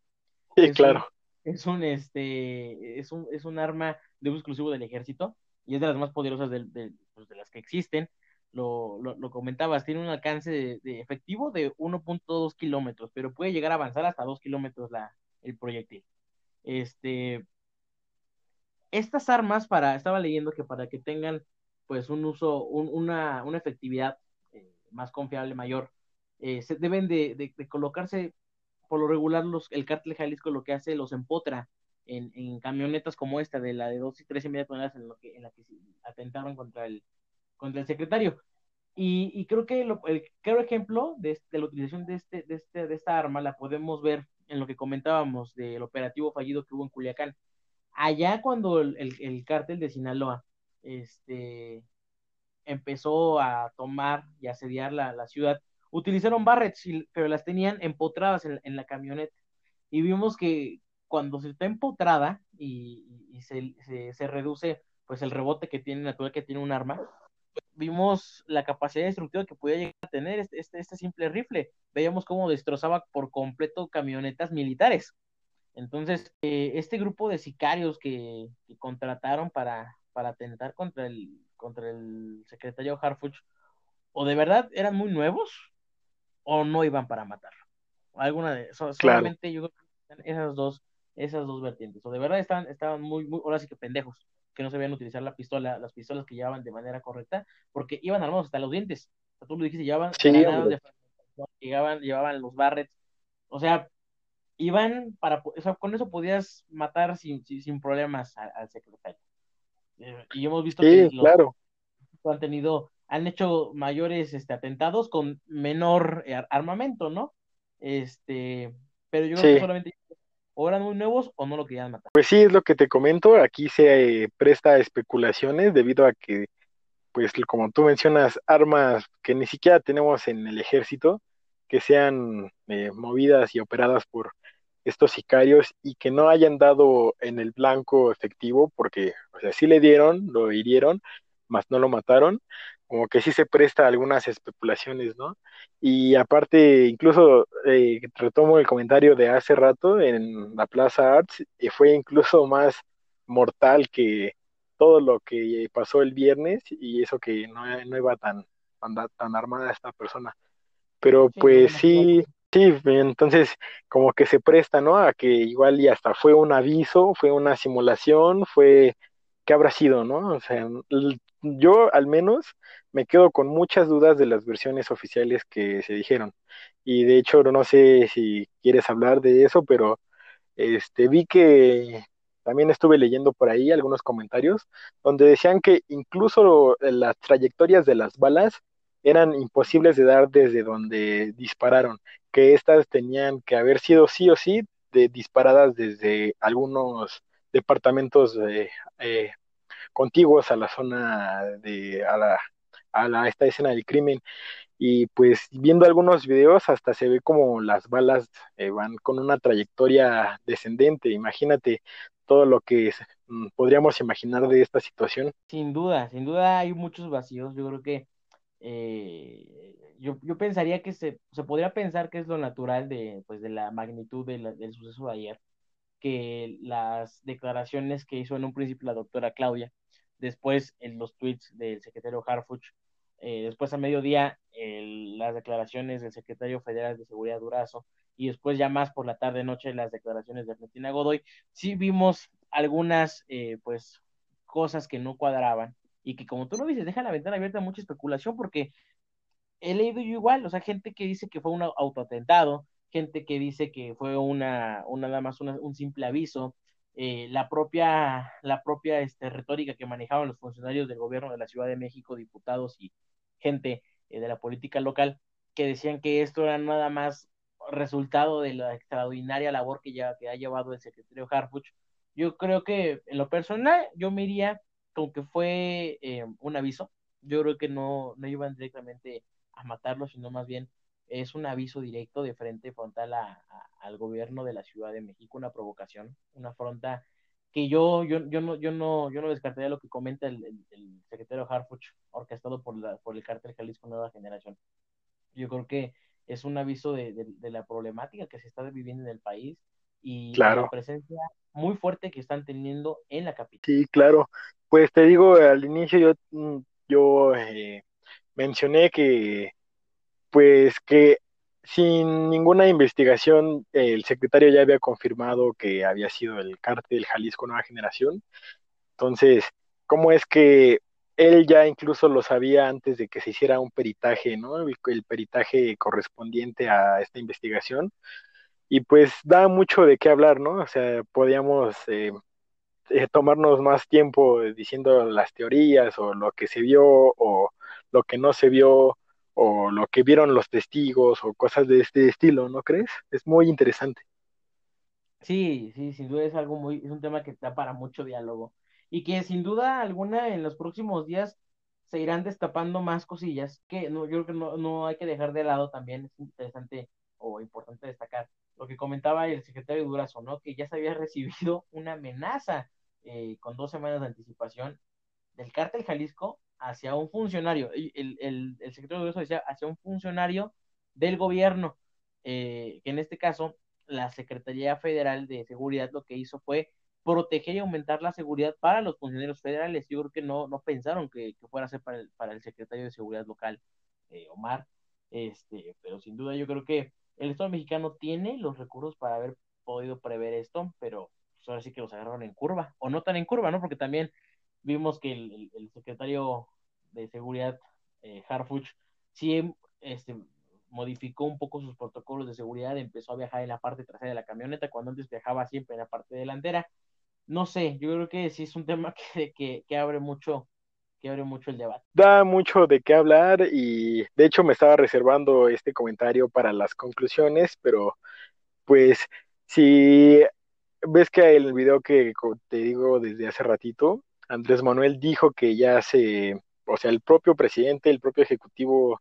Sí, claro. es un, este, es un, es un arma de uso exclusivo del ejército y es de las más poderosas de, de, pues, de las que existen lo, lo, comentabas, tiene un alcance de, efectivo de 1.2 kilómetros, pero puede llegar a avanzar hasta 2 kilómetros el proyectil. Este, estas armas, para, estaba leyendo que para que tengan pues un uso, una, una efectividad eh, más confiable, mayor, eh, se deben de, colocarse, por lo regular, los, el cártel Jalisco lo que hace, los empotra en, en camionetas como esta, de la de 2 y 3 y media toneladas en, lo que, en la que atentaron contra el, contra el secretario. Y, creo que el claro ejemplo de, la utilización de, este, de, este, de esta arma la podemos ver en lo que comentábamos del operativo fallido que hubo en Culiacán. Allá cuando el, el, cártel de Sinaloa este, empezó a tomar y asediar la, la ciudad, utilizaron barrets, pero las tenían empotradas en, en, la camioneta. Y vimos que cuando se está empotrada y, y se, se, se, reduce pues el rebote que tiene natural que tiene un arma, vimos la capacidad destructiva que podía llegar a tener este, este, este, simple rifle. Veíamos cómo destrozaba por completo camionetas militares. Entonces, eh, este grupo de sicarios que, contrataron para, para atentar contra el, contra el secretario Harfuch, o de verdad eran muy nuevos, o no iban para matar. Alguna de solamente yo creo que esas dos, esas dos vertientes. O de verdad estaban, estaban muy, muy, ahora sí que pendejos que no sabían utilizar la pistola, las pistolas que llevaban de manera correcta, porque iban armados hasta los dientes. O tú lo dijiste, llevaban, llevaban, llevaban los barrets, o sea, iban para, o sea, con eso podías matar sin, sin problemas al, secretario. Eh, y hemos visto que claro. han tenido, han hecho mayores este, atentados con menor eh, armamento, ¿no? Este, pero yo creo que solamente o eran muy nuevos o no lo querían matar. Pues sí, es lo que te comento, aquí se eh, presta especulaciones debido a que, pues como tú mencionas, armas que ni siquiera tenemos en el ejército, que sean eh, movidas y operadas por estos sicarios y que no hayan dado en el blanco efectivo, porque, o sea, sí le dieron, lo hirieron, más no lo mataron, como que sí se presta a algunas especulaciones, ¿no? Y aparte, incluso eh, retomo el comentario de hace rato en la Plaza Arts, y fue incluso más mortal que todo lo que pasó el viernes y eso que no, no iba tan, tan, armada esta persona. Pero pues sí, sí, entonces como que se presta, ¿no? A que igual y hasta fue un aviso, fue una simulación, fue, ¿qué habrá sido, no? O sea, yo al menos me quedo con muchas dudas de las versiones oficiales que se dijeron. Y de hecho, no sé si quieres hablar de eso, pero este, vi que también estuve leyendo por ahí algunos comentarios donde decían que incluso las trayectorias de las balas eran imposibles de dar desde donde dispararon, que estas tenían que haber sido sí o sí de, disparadas desde algunos departamentos eh, contiguos a la zona de a la, a la, esta escena del crimen y pues viendo algunos videos hasta se ve como las balas eh, van con una trayectoria descendente. Imagínate todo lo que mm, podríamos imaginar de esta situación. Sin duda, sin duda hay muchos vacíos. Yo creo que eh, yo, yo, pensaría que se, se, podría pensar que es lo natural de, pues, de la magnitud de del suceso de ayer, que las declaraciones que hizo en un principio la doctora Claudia, después en los tweets del secretario Harfuch, eh, después a mediodía las declaraciones del secretario federal de Seguridad Durazo, y después ya más por la tarde noche las declaraciones de Argentina Godoy, sí vimos algunas eh, pues cosas que no cuadraban y que como tú lo dices, deja la ventana abierta a mucha especulación porque he leído yo igual, o sea, gente que dice que fue un autoatentado, gente que dice que fue una, una nada más un simple aviso, eh, la propia, la propia este, retórica que manejaban los funcionarios del gobierno de la Ciudad de México, diputados y gente eh, de la política local, que decían que esto era nada más resultado de la extraordinaria labor que, ya, que ha llevado el secretario Harfuch. Yo creo que en lo personal yo me iría con que fue eh, un aviso. Yo creo que no, no iban directamente a matarlo, sino más bien es un aviso directo de frente frontal a, al gobierno de la Ciudad de México, una provocación, una afronta que yo, yo, yo, no, yo, no, yo no descartaría lo que comenta el, el, secretario Harfuch, orquestado por, la, por el cártel Jalisco Nueva Generación. Yo creo que es un aviso de, de, la problemática que se está viviendo en el país y la presencia muy fuerte que están teniendo en la capital. Sí, claro. Pues te digo, al inicio yo, mm, yo eh, mencioné que, pues que sin ninguna investigación el secretario ya había confirmado que había sido el cártel Jalisco Nueva Generación. Entonces, ¿cómo es que él ya incluso lo sabía antes de que se hiciera un peritaje, ¿no? El, peritaje correspondiente a esta investigación. Y pues da mucho de qué hablar, ¿no? O sea, podíamos eh, eh, tomarnos más tiempo diciendo las teorías o lo que se vio o lo que no se vio o lo que vieron los testigos o cosas de este estilo, ¿no crees? Es muy interesante. Sí, sí, sin duda es algo muy, es un tema que da para mucho diálogo y que sin duda alguna en los próximos días se irán destapando más cosillas que no, yo creo que no, no hay que dejar de lado también, es interesante o importante destacar lo que comentaba el secretario Durazo, ¿no? Que ya se había recibido una amenaza eh, con dos semanas de anticipación del cártel Jalisco hacia un funcionario, el, el, el secretario Durazo decía hacia un funcionario del gobierno, eh, que en este caso la Secretaría Federal de Seguridad lo que hizo fue proteger y aumentar la seguridad para los funcionarios federales. Yo creo que no, no pensaron que, fuera a ser para el, para el secretario de Seguridad local, eh, Omar, este, pero sin duda yo creo que el Estado mexicano tiene los recursos para haber podido prever esto, pero pues, ahora sí que los agarraron en curva, o no tan en curva, ¿no? Porque también vimos que el, secretario de Seguridad, eh, Harfuch, sí este, modificó un poco sus protocolos de seguridad, empezó a viajar en la parte trasera de la camioneta, cuando antes viajaba siempre en la parte delantera, no sé, yo creo que sí es un tema que, que, que abre mucho que abre mucho el debate. Da mucho de qué hablar y de hecho me estaba reservando este comentario para las conclusiones, pero pues si ves que el video que te digo desde hace ratito, Andrés Manuel dijo que ya se, o sea, el propio presidente, el propio ejecutivo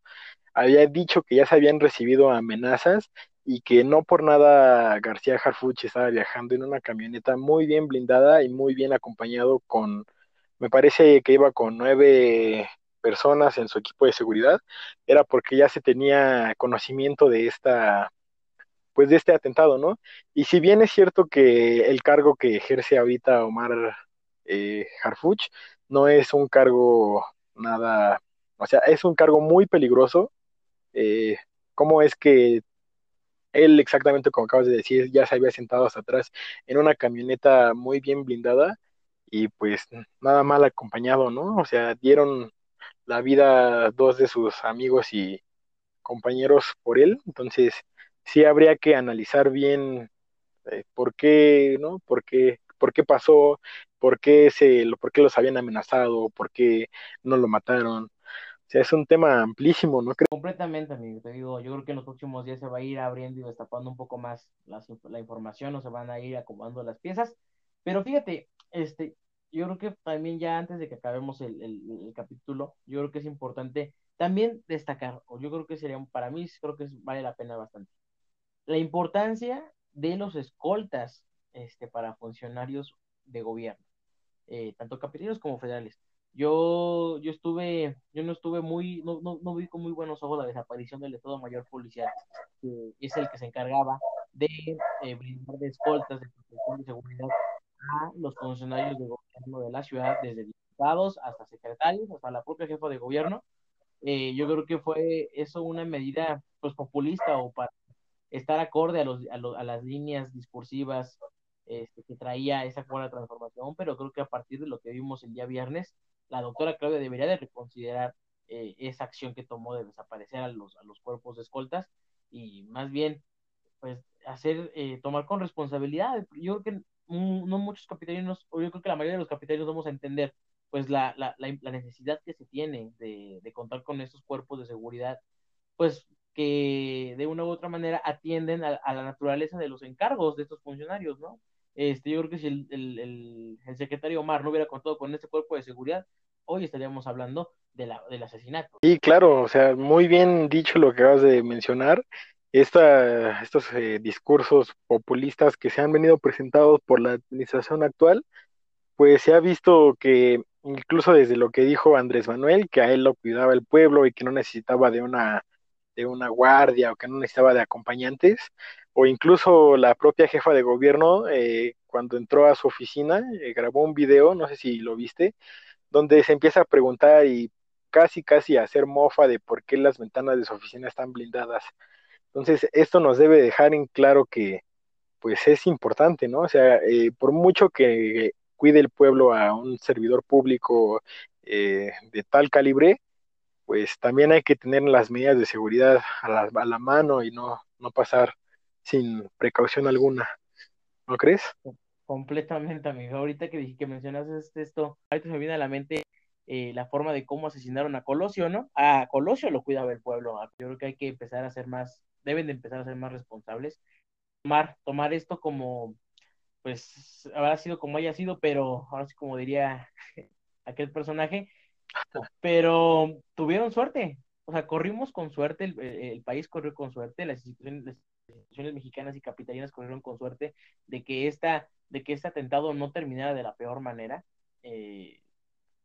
había dicho que ya se habían recibido amenazas y que no por nada García Harfuch estaba viajando en una camioneta muy bien blindada y muy bien acompañado con, me parece que iba con nueve personas en su equipo de seguridad, era porque ya se tenía conocimiento de esta, pues de este atentado, ¿no? Y si bien es cierto que el cargo que ejerce ahorita Omar eh, Harfuch no es un cargo nada, o sea, es un cargo muy peligroso. Eh, ¿Cómo es que él exactamente como acabas de decir, ya se había sentado hasta atrás en una camioneta muy bien blindada y pues nada mal acompañado, ¿no? O sea, dieron la vida dos de sus amigos y compañeros por él, entonces sí habría que analizar bien eh, por qué, ¿no? ¿Por qué, por qué pasó? ¿Por qué, se, por qué los habían amenazado? ¿Por qué no lo mataron? sea, es un tema amplísimo, ¿no? Completamente, amigo. Te digo, yo creo que en los próximos días se va a ir abriendo y destapando un poco más la, la información, o se van a ir acomodando las piezas. Pero fíjate, este, yo creo que también ya antes de que acabemos el, el, capítulo, yo creo que es importante también destacar, o yo creo que sería, para mí, creo que vale la pena bastante, la importancia de los escoltas este, para funcionarios de gobierno, eh, tanto capitalinos como federales Yo, yo estuve, yo no estuve muy, no, no, no vi con muy buenos ojos la desaparición del Estado Mayor Policial, que es el que se encargaba de eh, brindar de escoltas, de protección de seguridad a los funcionarios de gobierno de la ciudad, desde diputados hasta secretarios, hasta la propia jefa de gobierno. Eh, yo creo que fue eso una medida pues populista o para estar acorde a, los, a, a las líneas discursivas este, que traía esa cuarta transformación, pero creo que a partir de lo que vimos el día viernes, la doctora Claudia debería de reconsiderar eh, esa acción que tomó de desaparecer a los, a los cuerpos de escoltas y más bien pues hacer, eh, tomar con responsabilidad. Yo creo que no muchos capitalinos, o yo creo que la mayoría de los capitalinos vamos a entender pues la, la, la, necesidad que se tiene de, de, contar con estos cuerpos de seguridad, pues que de una u otra manera atienden a, a, la naturaleza de los encargos de estos funcionarios, ¿no? Este, yo creo que si el, el, el, secretario Omar no hubiera contado con este cuerpo de seguridad, hoy estaríamos hablando de la, del asesinato. Sí, claro, o sea, muy bien dicho lo que acabas de mencionar. Esta, estos eh, discursos populistas que se han venido presentados por la administración actual, pues se ha visto que incluso desde lo que dijo Andrés Manuel, que a él lo cuidaba el pueblo y que no necesitaba de una, de una guardia o que no necesitaba de acompañantes, o incluso la propia jefa de gobierno, eh, cuando entró a su oficina, eh, grabó un video, no sé si lo viste, donde se empieza a preguntar y casi, casi a hacer mofa de por qué las ventanas de su oficina están blindadas. Entonces, esto nos debe dejar en claro que, pues, es importante, ¿no? O sea, eh, por mucho que cuide el pueblo a un servidor público de tal calibre, pues también hay que tener las medidas de seguridad a la, a la mano y no, no pasar sin precaución alguna. ¿No crees? Completamente, amigo. Ahorita que, que mencionas esto, ahorita se me viene a la mente eh, la forma de cómo asesinaron a Colosio, ¿no? A Colosio lo cuidaba el pueblo. Yo creo que hay que empezar a ser más, deben de empezar a ser más responsables. Tomar, tomar esto como, pues, habrá sido como haya sido, pero ahora sí como diría aquel personaje, pero tuvieron suerte. O sea, corrimos con suerte, el, país corrió con suerte, las instituciones, instituciones mexicanas y capitalinas corrieron con suerte de que esta de que este atentado no terminara de la peor manera, eh,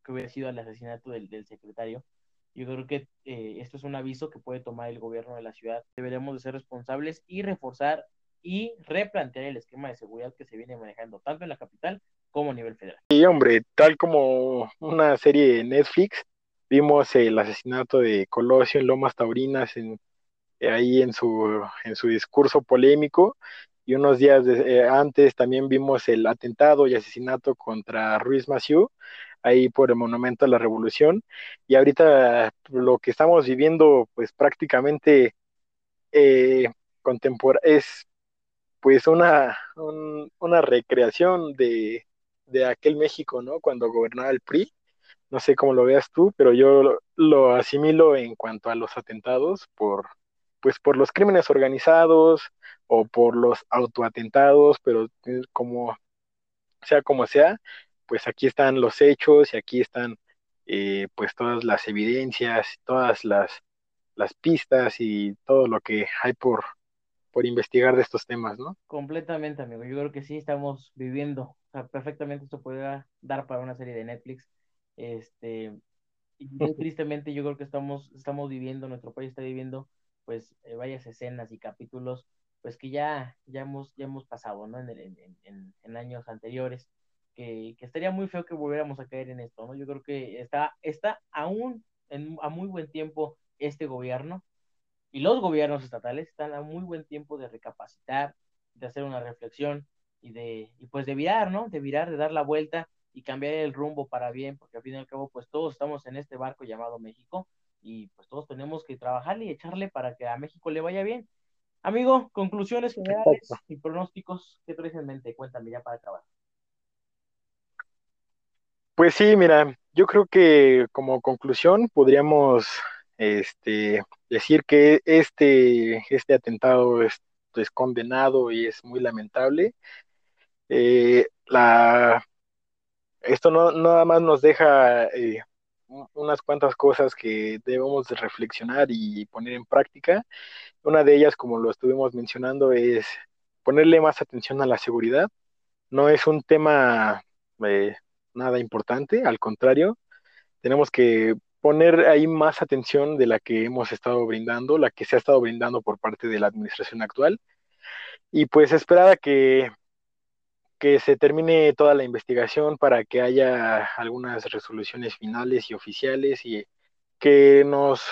que hubiera sido el asesinato del, del secretario. Yo creo que eh, esto es un aviso que puede tomar el gobierno de la ciudad. Deberíamos de ser responsables y reforzar y replantear el esquema de seguridad que se viene manejando tanto en la capital como a nivel federal. Sí, hombre, tal como una serie de Netflix, vimos el asesinato de Colosio en Lomas Taurinas en, ahí en su, en su discurso polémico y unos días eh, antes también vimos el atentado y asesinato contra Ruiz Massieu, ahí por el Monumento a la Revolución, y ahorita lo que estamos viviendo, pues prácticamente eh, es pues una, una recreación de, de aquel México, ¿no? Cuando gobernaba el PRI, no sé cómo lo veas tú, pero yo lo, lo asimilo en cuanto a los atentados por, pues por los crímenes organizados o por los autoatentados, pero como sea como sea, pues aquí están los hechos y aquí están eh, pues todas las evidencias, todas las, las pistas y todo lo que hay por, por investigar de estos temas, ¿no? Completamente, amigo. Yo creo que sí estamos viviendo, o sea, perfectamente esto podría dar para una serie de Netflix. Este, y tristemente yo creo que estamos, estamos viviendo, nuestro país está viviendo pues eh, varias escenas y capítulos pues que ya, ya, hemos, ya hemos pasado, ¿no? En, años anteriores, que, que, estaría muy feo que volviéramos a caer en esto, ¿no? Yo creo que está, está aún a muy buen tiempo este gobierno y los gobiernos estatales están a muy buen tiempo de recapacitar, de hacer una reflexión y de, y pues de virar, ¿no? De virar, de dar la vuelta y cambiar el rumbo para bien, porque al fin y al cabo, pues todos estamos en este barco llamado México y pues todos tenemos que trabajar y echarle para que a México le vaya bien. Amigo, conclusiones generales y pronósticos, ¿qué traes en mente? Cuéntame ya para acabar. Pues sí, mira, yo creo que como conclusión podríamos este, decir que este, este atentado es, es condenado y es muy lamentable. Eh, la, esto no nada más nos deja eh, unas cuantas cosas que debemos de reflexionar y poner en práctica. Una de ellas, como lo estuvimos mencionando, es ponerle más atención a la seguridad. No es un tema eh, nada importante, al contrario, tenemos que poner ahí más atención de la que hemos estado brindando, la que se ha estado brindando por parte de la administración actual, y pues esperar a que, que se termine toda la investigación para que haya algunas resoluciones finales y oficiales y que nos,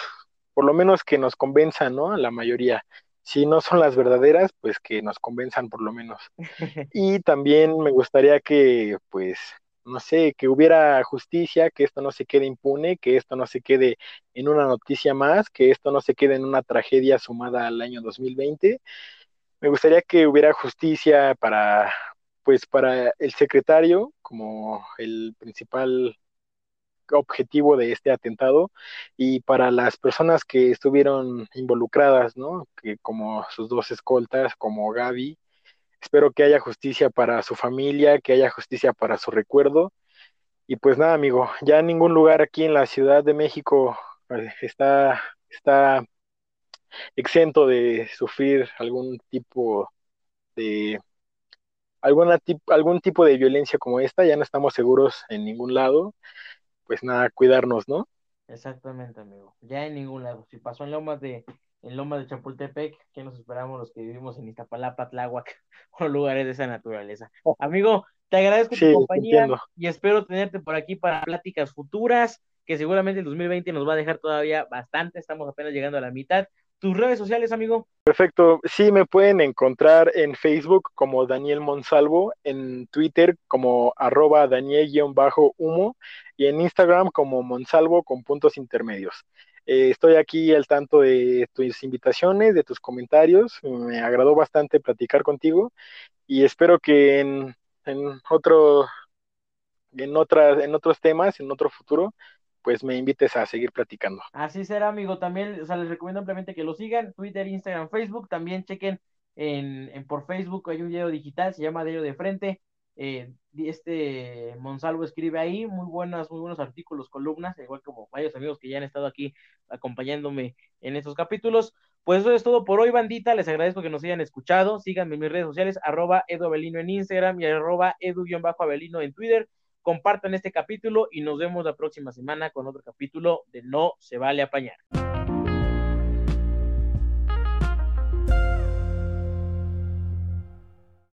por lo menos que nos convenzan, ¿no? A la mayoría. Si no son las verdaderas, pues que nos convenzan por lo menos. Y también me gustaría que, pues, no sé, que hubiera justicia, que esto no se quede impune, que esto no se quede en una noticia más, que esto no se quede en una tragedia sumada al año 2020. Me gustaría que hubiera justicia para, pues, para el secretario como el principal objetivo de este atentado y para las personas que estuvieron involucradas, ¿no? Que como sus dos escoltas, como Gaby, Espero que haya justicia para su familia, que haya justicia para su recuerdo. Y pues nada, amigo, ya ningún lugar aquí en la Ciudad de México eh, está, está exento de sufrir algún tipo de alguna algún tipo de violencia como esta, ya no estamos seguros en ningún lado, pues nada, cuidarnos, ¿no? Exactamente, amigo. Ya en ningún lado. Si pasó en Lomas de en Lomas de Chapultepec, ¿qué nos esperamos los que vivimos en Iztapalapa, Tláhuac o lugares de esa naturaleza? Oh. Amigo, te agradezco tu compañía y espero tenerte por aquí para pláticas futuras, que seguramente el 2020 nos va a dejar todavía bastante, estamos apenas llegando a la mitad. ¿Tus redes sociales, amigo? Perfecto. Sí, me pueden encontrar en Facebook como Daniel Monsalvo, en Twitter como arroba Daniel-humo y en Instagram como Monsalvo con puntos intermedios. Eh, estoy aquí al tanto de tus invitaciones, de tus comentarios. Me agradó bastante platicar contigo y espero que en, otro, en, otras, en otros temas, en otro futuro, pues me invites a seguir platicando. Así será, amigo. También, o sea, les recomiendo ampliamente que lo sigan, Twitter, Instagram, Facebook. También chequen en, por Facebook, hay un video digital, se llama Diario de Frente. Eh, este Monsalvo escribe ahí muy buenas, muy buenos artículos, columnas, igual como varios amigos que ya han estado aquí acompañándome en estos capítulos. Pues eso es todo por hoy, bandita. Les agradezco que nos hayan escuchado. Síganme en mis redes sociales, arroba Edu en Instagram y arroba Edu-Avelino en Twitter. Compartan este capítulo y nos vemos la próxima semana con otro capítulo de No se vale apañar.